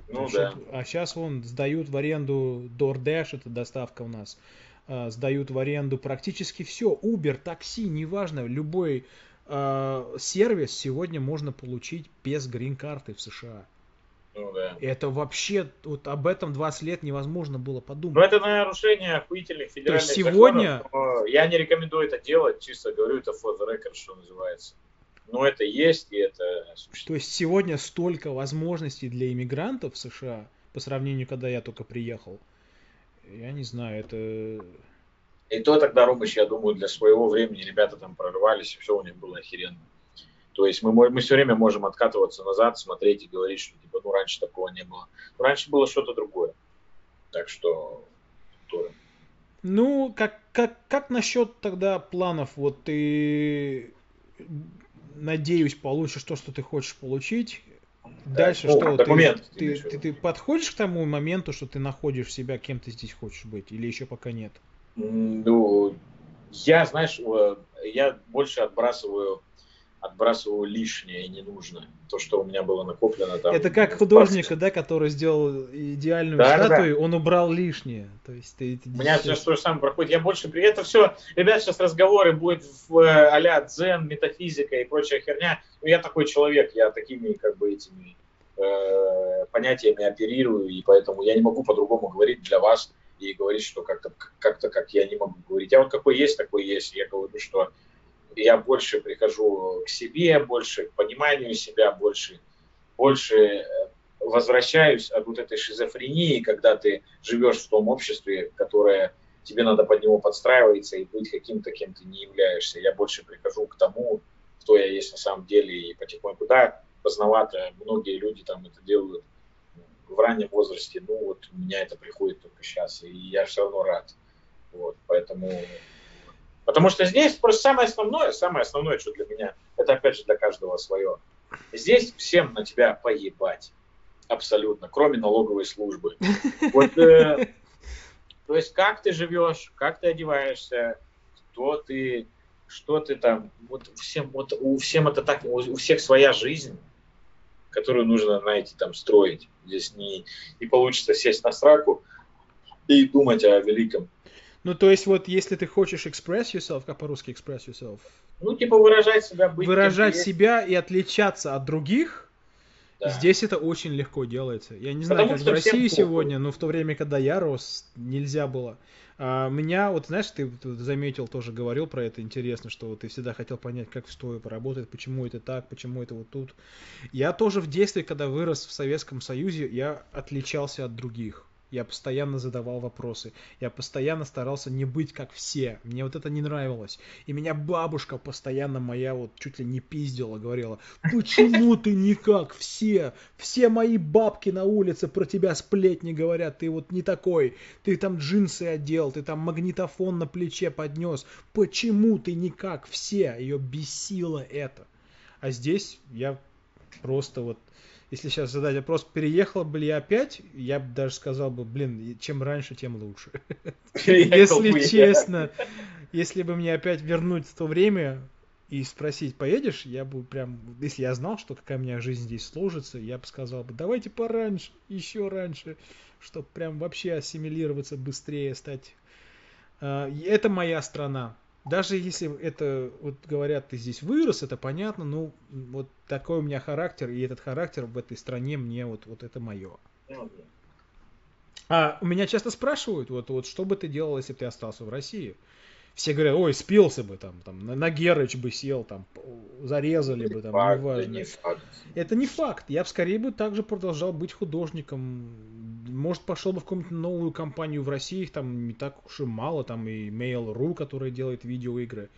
A: Ну, да. А сейчас вон сдают в аренду DoorDash, это доставка у нас, а, сдают в аренду практически все. Uber, такси, неважно, любой э, сервис сегодня можно получить без грин-карты в США. Ну, да. Это вообще, вот об этом 20 лет невозможно было подумать.
B: Но это нарушение охуительных федеральных То есть сегодня... законов. Я не рекомендую это делать, чисто говорю, это for the record, что называется. Но это есть, и это
A: существует. То есть сегодня столько возможностей для иммигрантов в США, по сравнению, когда я только приехал. Я не знаю, это...
B: И то тогда, Ромыч, я думаю, для своего времени ребята там прорывались, и все у них было охеренно. То есть мы, мы все время можем откатываться назад, смотреть и говорить, что типа, ну раньше такого не было. Но раньше было что-то другое. Так что...
A: То... Ну, как, как, как насчет тогда планов? Вот ты надеюсь, получишь то, что ты хочешь получить. Дальше да, что? Документ, ты, ты, ты, ты подходишь к тому моменту, что ты находишь себя, кем ты здесь хочешь быть, или еще пока нет?
B: Ну, я, знаешь, я больше отбрасываю отбрасываю лишнее и ненужное. То, что у меня было накоплено там.
A: Это как художника, да, который сделал идеальную да, статую, да, он убрал лишнее. То есть ты,
B: ты у меня сейчас то же самое проходит. Я больше... Это все, ребят, сейчас разговоры будет в а-ля дзен, метафизика и прочая херня. Но я такой человек, я такими как бы этими э, понятиями оперирую, и поэтому я не могу по-другому говорить для вас и говорить, что как-то как-то как я не могу говорить. Я вот какой есть, такой есть. Я говорю, что я больше прихожу к себе, больше к пониманию себя, больше, больше э, возвращаюсь от вот этой шизофрении, когда ты живешь в том обществе, которое тебе надо под него подстраиваться и быть каким-то, кем ты не являешься. Я больше прихожу к тому, кто я есть на самом деле, и потихоньку, да, поздновато, многие люди там это делают в раннем возрасте, ну вот у меня это приходит только сейчас, и я все равно рад. Вот, поэтому Потому что здесь просто самое основное, самое основное, что для меня, это опять же для каждого свое. Здесь всем на тебя поебать. Абсолютно, кроме налоговой службы. Вот, э, то есть как ты живешь, как ты одеваешься, кто ты, что ты там, вот всем, вот у всем это так, у всех своя жизнь, которую нужно, знаете, там строить. Здесь не, не получится сесть на сраку и думать о великом.
A: Ну, то есть, вот если ты хочешь express yourself, как по-русски express yourself?
B: Ну, типа выражать себя, быть
A: Выражать себя и отличаться от других, да. здесь это очень легко делается. Я не знаю, Потому как в России сегодня, но в то время, когда я рос, нельзя было. А меня, вот знаешь, ты, заметил, тоже говорил про это, интересно, что вот ты всегда хотел понять, как что работает, почему это так, почему это вот тут. Я тоже в детстве, когда вырос в Советском Союзе, я отличался от других я постоянно задавал вопросы, я постоянно старался не быть как все, мне вот это не нравилось. И меня бабушка постоянно моя вот чуть ли не пиздила, говорила, почему ты не как все? Все мои бабки на улице про тебя сплетни говорят, ты вот не такой, ты там джинсы одел, ты там магнитофон на плече поднес, почему ты не как все? Ее бесило это. А здесь я просто вот если сейчас задать вопрос, переехал бы ли я опять, я бы даже сказал бы, блин, чем раньше, тем лучше. Если честно, если бы мне опять вернуть в то время и спросить, поедешь, я бы прям, если я знал, что какая у меня жизнь здесь сложится, я бы сказал бы, давайте пораньше, еще раньше, чтобы прям вообще ассимилироваться быстрее, стать. А, это моя страна, даже если это, вот говорят, ты здесь вырос, это понятно, ну, вот такой у меня характер, и этот характер в этой стране мне вот, вот это мое. А у меня часто спрашивают, вот, вот что бы ты делал, если бы ты остался в России? Все говорят, ой, спился бы там, там на, Герыч бы сел, там, зарезали бы, там, неважно. Не это не факт. Я бы скорее бы также продолжал быть художником, может, пошел бы в какую-нибудь новую компанию в России, их там не так уж и мало, там и Mail.ru, который делает видеоигры.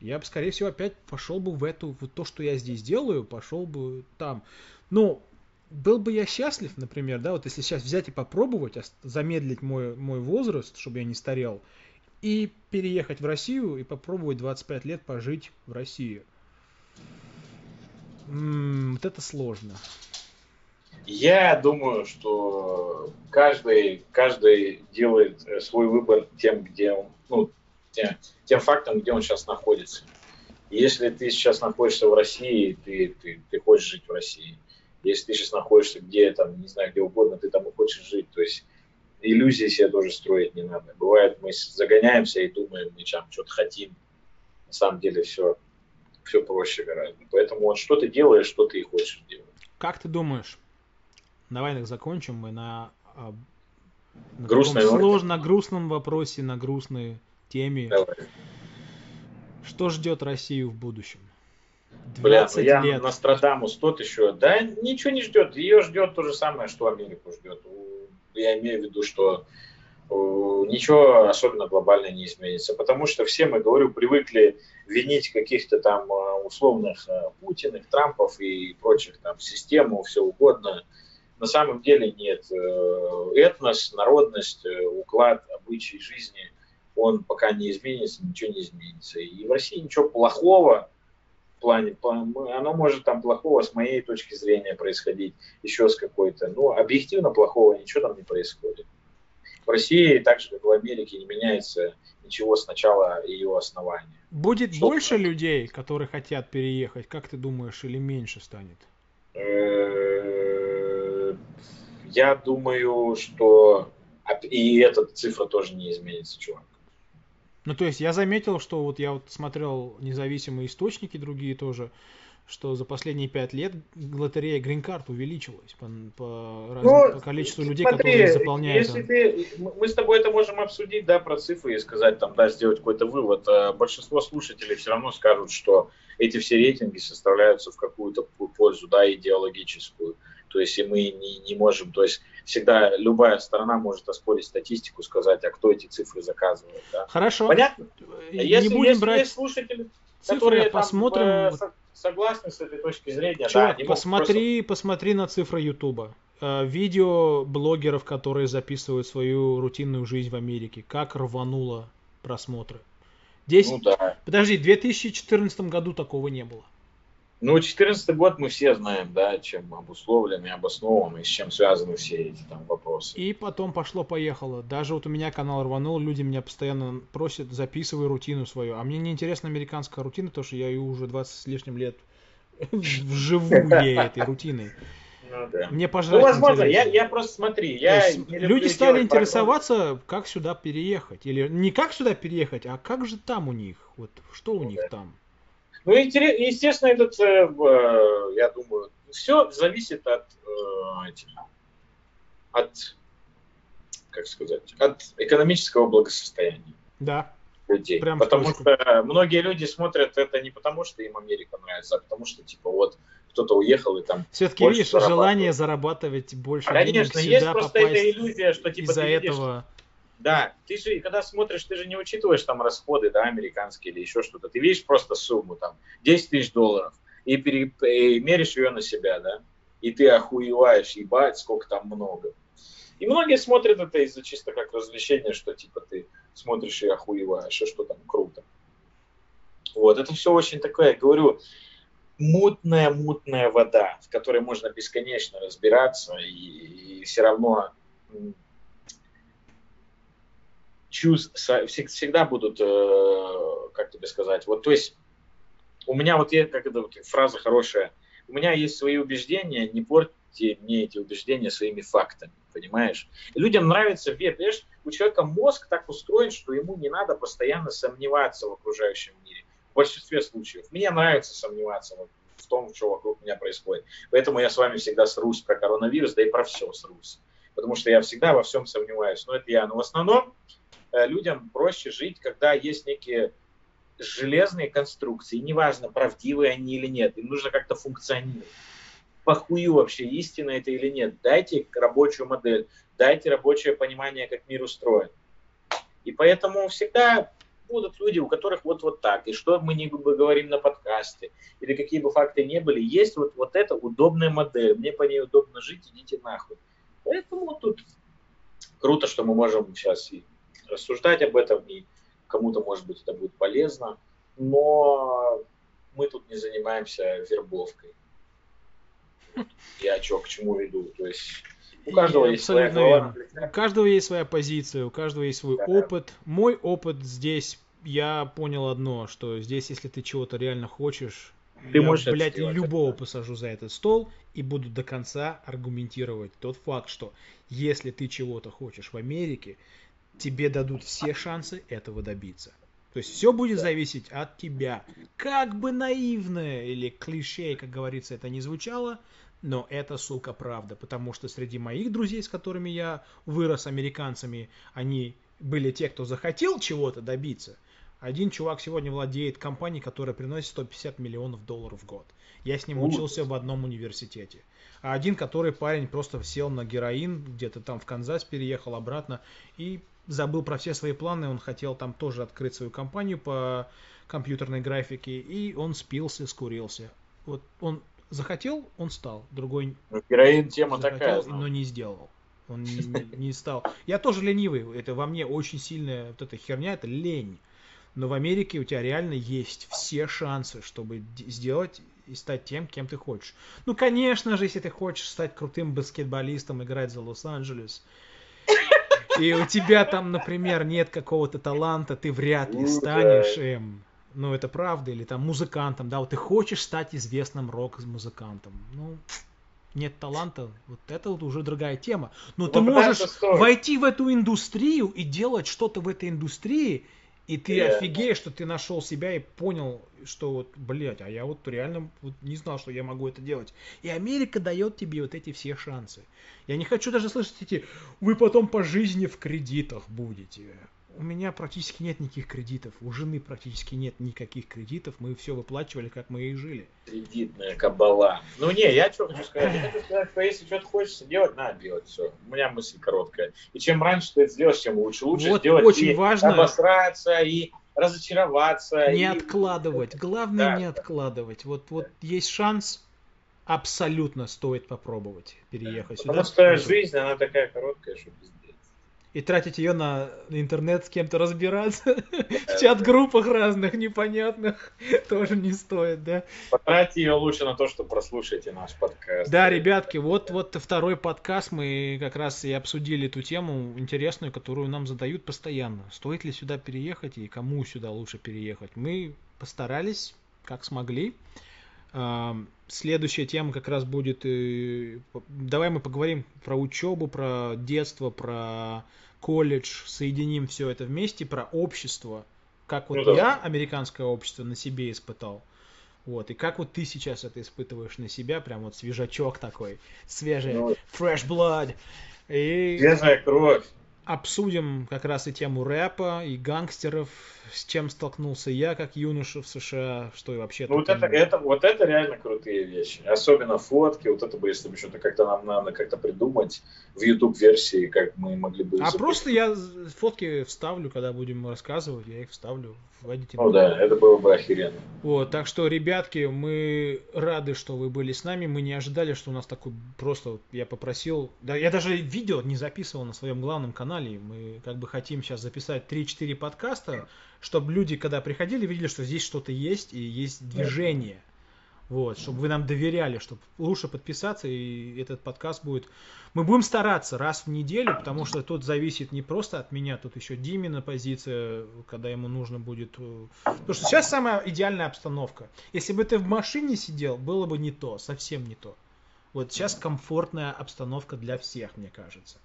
A: Я бы, скорее всего, опять пошел бы в эту, в то, что я здесь делаю, пошел бы там. Ну, был бы я счастлив, например, да, вот если сейчас взять и попробовать замедлить мой, мой возраст, чтобы я не старел, и переехать в Россию и попробовать 25 лет пожить в России. М-м, вот это сложно.
B: Я думаю, что каждый, каждый делает э, свой выбор тем, где он, ну, тем, тем фактом, где он сейчас находится. Если ты сейчас находишься в России, ты, ты, ты хочешь жить в России. Если ты сейчас находишься где, там, не знаю, где угодно, ты там и хочешь жить. То есть иллюзии себе тоже строить не надо. Бывает, мы загоняемся и думаем, мы там что-то хотим. На самом деле все, все проще гораздо. Поэтому вот что ты делаешь, что ты и хочешь делать.
A: Как ты думаешь? Давай так закончим мы на, а,
B: на Грустной
A: сложно грустном вопросе, на грустной теме.
B: Давай.
A: Что ждет Россию в будущем?
B: 20 Бля, ну я лет. Нострадамус тот еще. Да ничего не ждет. Ее ждет то же самое, что Америку ждет я имею в виду, что ничего особенно глобально не изменится. Потому что все, мы говорю, привыкли винить каких-то там э, условных э, Путиных, Трампов и прочих там систему, все угодно. На самом деле нет. Этнос, народность, уклад, обычай жизни, он пока не изменится, ничего не изменится. И в России ничего плохого плане, оно может там плохого с моей точки зрения происходить, еще с какой-то. Но объективно плохого ничего там не происходит. В России, так же как в Америке, не меняется ничего с начала ее основания.
A: Будет Что больше людей, которые хотят переехать, как ты думаешь, или меньше станет?
B: Э, я думаю, что и эта цифра тоже не изменится, чувак.
A: Ну, то есть я заметил, что вот я вот смотрел независимые источники другие тоже, что за последние пять лет лотерея Green Card увеличилась по, по, ну, по количеству людей, смотри, которые заполняют.
B: Если ты, мы с тобой это можем обсудить, да, про цифры и сказать, там, да, сделать какой-то вывод. А большинство слушателей все равно скажут, что эти все рейтинги составляются в какую-то пользу, да, идеологическую. То есть и мы не, не можем, то есть всегда любая сторона может оспорить статистику, сказать, а кто эти цифры заказывает. Да?
A: Хорошо.
B: Понятно?
A: Не если, будем если брать
B: есть слушатели,
A: цифры, которые посмотрим.
B: Там, э, согласны с этой точки зрения.
A: Чувак, да, посмотри, просто... посмотри на цифры Ютуба. Э, видео блогеров, которые записывают свою рутинную жизнь в Америке. Как рвануло просмотры. 10... Ну, да. Подожди, в 2014 году такого не было.
B: Ну, 2014 год мы все знаем, да, чем обусловлен и обоснован, и с чем связаны все эти там вопросы.
A: И потом пошло-поехало. Даже вот у меня канал рванул, люди меня постоянно просят, записывай рутину свою. А мне не интересна американская рутина, потому что я ее уже 20 с лишним лет вживую этой рутиной.
B: Ну, да.
A: Мне, пожалуйста,
B: Ну, возможно, я, я просто смотри, я
A: Люди стали интересоваться, прогноз. как сюда переехать. Или не как сюда переехать, а как же там у них, вот что у ну, них да. там.
B: Ну, естественно, этот, э, э, я думаю, все зависит от, э, от, как сказать, от экономического благосостояния.
A: Да.
B: Людей. Прям потому что многие люди смотрят это не потому, что им Америка нравится, а потому что, типа, вот кто-то уехал и там.
A: Все-таки видишь, желание зарабатывать больше
B: Конечно, денег есть просто эта иллюзия, что типа
A: из-за этого
B: да, ты же, когда смотришь, ты же не учитываешь там расходы, да, американские или еще что-то. Ты видишь просто сумму, там, 10 тысяч долларов, и, пере, и меришь ее на себя, да, и ты охуеваешь, ебать, сколько там много. И многие смотрят это из-за чисто как развлечение, что типа ты смотришь и охуеваешь, а что там круто. Вот, это все очень такое, я говорю, мутная-мутная вода, в которой можно бесконечно разбираться, и, и все равно чувств всегда будут, э, как тебе сказать, вот, то есть у меня вот, я, как это вот, фраза хорошая, у меня есть свои убеждения, не портите мне эти убеждения своими фактами, понимаешь? Людям нравится вера, понимаешь, у человека мозг так устроен, что ему не надо постоянно сомневаться в окружающем мире. В большинстве случаев. Мне нравится сомневаться в том, что вокруг меня происходит. Поэтому я с вами всегда срусь про коронавирус, да и про все срусь. Потому что я всегда во всем сомневаюсь. Но это я. Но в основном людям проще жить, когда есть некие железные конструкции, неважно, правдивые они или нет, им нужно как-то функционировать. похую вообще, истина это или нет. Дайте рабочую модель, дайте рабочее понимание, как мир устроен. И поэтому всегда будут люди, у которых вот вот так. И что мы не говорим на подкасте, или какие бы факты не были, есть вот, вот эта удобная модель. Мне по ней удобно жить, идите нахуй. Поэтому тут круто, что мы можем сейчас и рассуждать об этом, и кому-то, может быть, это будет полезно. Но мы тут не занимаемся вербовкой. Я что, к чему веду? То есть у каждого есть своя
A: голова. У каждого есть своя позиция, у каждого есть свой да. опыт. Мой опыт здесь, я понял одно, что здесь, если ты чего-то реально хочешь, ты я, можешь блядь, любого это. посажу за этот стол и буду до конца аргументировать тот факт, что если ты чего-то хочешь в Америке, тебе дадут все шансы этого добиться. То есть все будет зависеть от тебя. Как бы наивно или клише, как говорится, это не звучало, но это, сука, правда. Потому что среди моих друзей, с которыми я вырос американцами, они были те, кто захотел чего-то добиться. Один чувак сегодня владеет компанией, которая приносит 150 миллионов долларов в год. Я с ним учился в одном университете. А один, который парень просто сел на героин, где-то там в Канзас переехал обратно и забыл про все свои планы, он хотел там тоже открыть свою компанию по компьютерной графике, и он спился, скурился. Вот он захотел, он стал. Другой
B: ну, героин тема
A: захотел,
B: такая,
A: но не сделал. Он не, не, не стал. Я тоже ленивый. Это во мне очень сильная вот эта херня, это лень. Но в Америке у тебя реально есть все шансы, чтобы сделать и стать тем, кем ты хочешь. Ну, конечно же, если ты хочешь стать крутым баскетболистом, играть за Лос-Анджелес, и у тебя там, например, нет какого-то таланта, ты вряд ли ну станешь им. Ну, это правда. Или там музыкантом, да, вот ты хочешь стать известным рок-музыкантом. Ну, нет таланта, вот это вот уже другая тема. Но вот ты можешь войти в эту индустрию и делать что-то в этой индустрии, и ты yeah. офигеешь, что ты нашел себя и понял, что вот, блядь, а я вот реально вот не знал, что я могу это делать. И Америка дает тебе вот эти все шансы. Я не хочу даже слышать эти, вы потом по жизни в кредитах будете у меня практически нет никаких кредитов, у жены практически нет никаких кредитов, мы все выплачивали, как мы и жили.
B: Кредитная кабала. Ну не, я что хочу сказать, я хочу сказать, что если что-то хочется делать, надо делать все. У меня мысль короткая. И чем раньше ты это сделаешь, тем лучше. Лучше вот сделать
A: очень
B: и
A: важно.
B: обосраться, и разочароваться.
A: Не
B: и...
A: откладывать. Главное да. не откладывать. Вот, вот есть шанс, абсолютно стоит попробовать переехать
B: Потому
A: сюда.
B: Потому что жизнь, она такая короткая, что пиздец
A: и тратить ее на интернет с кем-то разбираться в чат-группах разных непонятных тоже не стоит, да?
B: Потратьте ее лучше на то, что прослушайте наш подкаст.
A: Да, ребятки, вот, вот второй подкаст, мы как раз и обсудили эту тему интересную, которую нам задают постоянно. Стоит ли сюда переехать и кому сюда лучше переехать? Мы постарались, как смогли. Следующая тема как раз будет... Э, давай мы поговорим про учебу, про детство, про колледж, соединим все это вместе, про общество. Как вот ну, да. я американское общество на себе испытал. Вот, и как вот ты сейчас это испытываешь на себя, прям вот свежачок такой, свежий, ну, fresh blood.
B: И... Свежая кровь
A: обсудим как раз и тему рэпа, и гангстеров, с чем столкнулся я как юноша в США, что и вообще...
B: Ну, вот это, это, вот это реально крутые вещи. Особенно фотки, вот это бы, если бы что-то как-то нам надо как-то придумать в YouTube-версии, как мы могли бы...
A: А запустить. просто я фотки вставлю, когда будем рассказывать, я их вставлю
B: вводите. Ну да, это было бы охеренно.
A: Вот, так что, ребятки, мы рады, что вы были с нами. Мы не ожидали, что у нас такой просто, я попросил, да, я даже видео не записывал на своем главном канале. Мы как бы хотим сейчас записать 3-4 подкаста, чтобы люди, когда приходили, видели, что здесь что-то есть и есть движение. Вот, чтобы вы нам доверяли, чтобы лучше подписаться, и этот подкаст будет... Мы будем стараться раз в неделю, потому что тут зависит не просто от меня, тут еще Димина позиция, когда ему нужно будет... Э, потому что сейчас самая идеальная обстановка. Если бы ты в машине сидел, было бы не то, совсем не то. Вот сейчас комфортная обстановка для всех, мне кажется.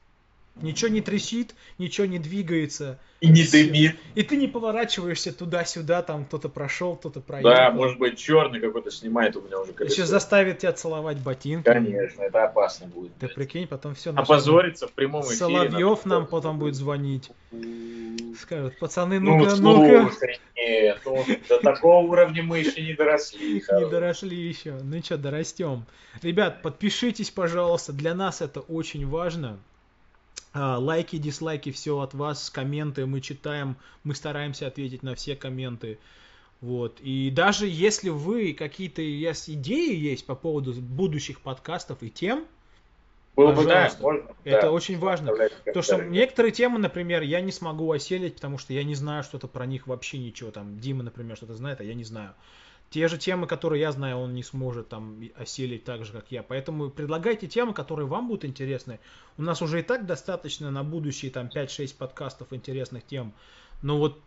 A: Ничего не трещит, ничего не двигается.
B: И не дымит.
A: И ты не поворачиваешься туда-сюда, там кто-то прошел, кто-то проехал.
B: Да, может быть, черный какой-то снимает у меня уже
A: колесо. Еще заставит тебя целовать ботинки.
B: Конечно, это опасно будет.
A: Ты прикинь, потом все
B: Опозориться в прямом эфире.
A: Соловьев нам потом будет звонить. Скажет, пацаны, ну-ка, ну, ну-ка.
B: Нет, ну, до такого уровня мы еще не доросли.
A: Не доросли еще. Ну что, дорастем. Ребят, подпишитесь, пожалуйста. Для нас это очень важно. А, Лайки, дизлайки, все от вас, комменты мы читаем, мы стараемся ответить на все комменты. Вот. И даже если вы какие-то вас идеи есть по поводу будущих подкастов и тем,
B: Было бы, да, можно.
A: это
B: да,
A: очень важно. То, что некоторые темы, например, я не смогу оселить, потому что я не знаю что-то про них вообще ничего. Там Дима, например, что-то знает, а я не знаю. Те же темы, которые я знаю, он не сможет там и оселить так же, как я. Поэтому предлагайте темы, которые вам будут интересны. У нас уже и так достаточно на будущее там 5-6 подкастов интересных тем. Но вот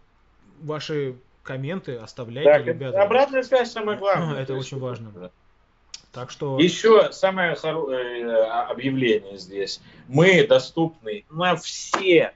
A: ваши комменты оставляйте,
B: Так,
A: ребята.
B: обратная связь самое главное.
A: Это очень важно.
B: да.
A: Так что
B: Еще самое э, объявление здесь. Мы доступны на все,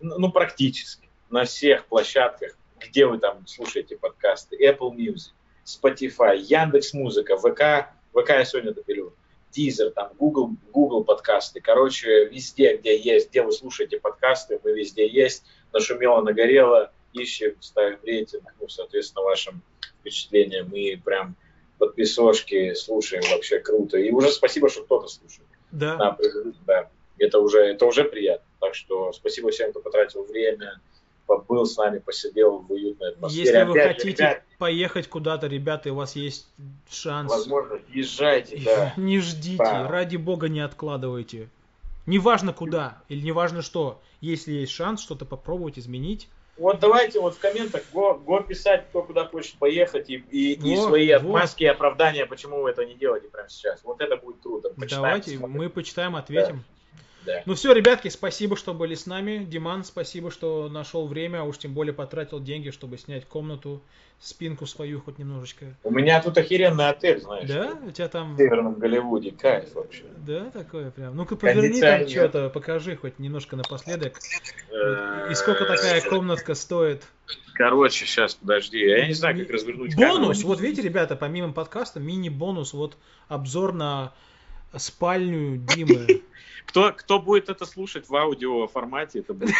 B: ну практически, на всех площадках, где вы там слушаете подкасты. Apple Music, Spotify, Яндекс Музыка, ВК, ВК я сегодня допилю, Deezer, там Google, Google подкасты. Короче, везде, где есть, где вы слушаете подкасты, мы везде есть. Нашумело, нагорело, ищем, ставим рейтинг, ну, соответственно, вашим впечатлениям. И прям подписошки слушаем, вообще круто. И уже спасибо, что кто-то слушает.
A: да,
B: Да, да. Это уже, это уже приятно. Так что спасибо всем, кто потратил время, побыл с нами, посидел в уютной атмосфере.
A: если вы
B: Опять
A: хотите
B: ребят,
A: поехать куда-то, ребята, и у вас есть шанс
B: возможно, езжайте, да.
A: Не ждите,
B: Да.
A: ради бога не откладывайте. Неважно куда или неважно что, если есть шанс что-то попробовать изменить,
B: Вот давайте вот в комментах го, го писать, кто куда хочет поехать, и, и, и
A: Во,
B: свои
A: во.
B: отмазки и оправдания, почему вы это не делаете прямо сейчас. Вот это будет круто. Почитаем,
A: давайте
B: посмотрим.
A: мы почитаем, ответим.
B: Да.
A: Ну все, ребятки, спасибо, что были с нами. Диман, спасибо, что нашел время, а уж тем более потратил деньги, чтобы снять комнату, спинку свою хоть немножечко.
B: У меня тут охеренный отель, знаешь.
A: Да? У тебя там...
B: В Северном Голливуде. Кайф вообще.
A: Да, такое прям. Ну-ка поверни там что-то, покажи хоть немножко напоследок. И сколько такая комнатка стоит?
B: Короче, сейчас, подожди. Я не знаю, как развернуть.
A: Бонус! Вот видите, ребята, помимо подкаста, мини-бонус, вот обзор на спальню Димы.
B: Кто, кто будет это слушать в аудио формате, это будет...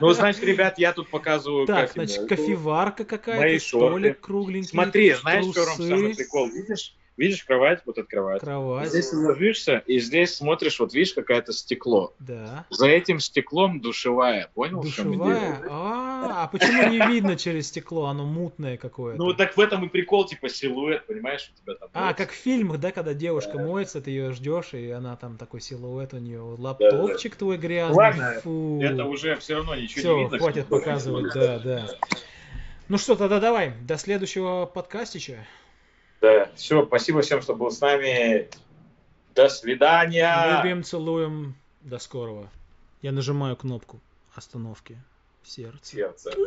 B: Ну, значит, ребят, я тут показываю...
A: Так, значит, кофеварка какая-то, столик кругленький,
B: Смотри, знаешь, Ром,
A: трусы,
B: самый прикол? Видишь, видишь кровать, вот эта кровать?
A: кровать.
B: Здесь ложишься, и здесь смотришь, вот видишь, какое-то стекло.
A: Да.
B: За этим стеклом душевая. Понял, в чем
A: Душевая.
B: идея?
A: А, а почему не видно через стекло? Оно мутное какое-то.
B: Ну, так в этом и прикол, типа, силуэт, понимаешь, у тебя там...
A: А, как в фильмах, да, когда девушка
B: Да.
A: моется, ты ее ждешь, и она там такой силуэт у нее, лаптопчик твой грязный.
B: Ладно,
A: Фу.
B: Это уже все равно ничего
A: Все,
B: не видно.
A: хватит показывать, да, да. Ну что, тогда давай, до следующего подкастича.
B: Да, все, спасибо всем, что был с нами. До свидания.
A: Любим, целуем, до скорого. Я нажимаю кнопку остановки сердце.
B: Сердце.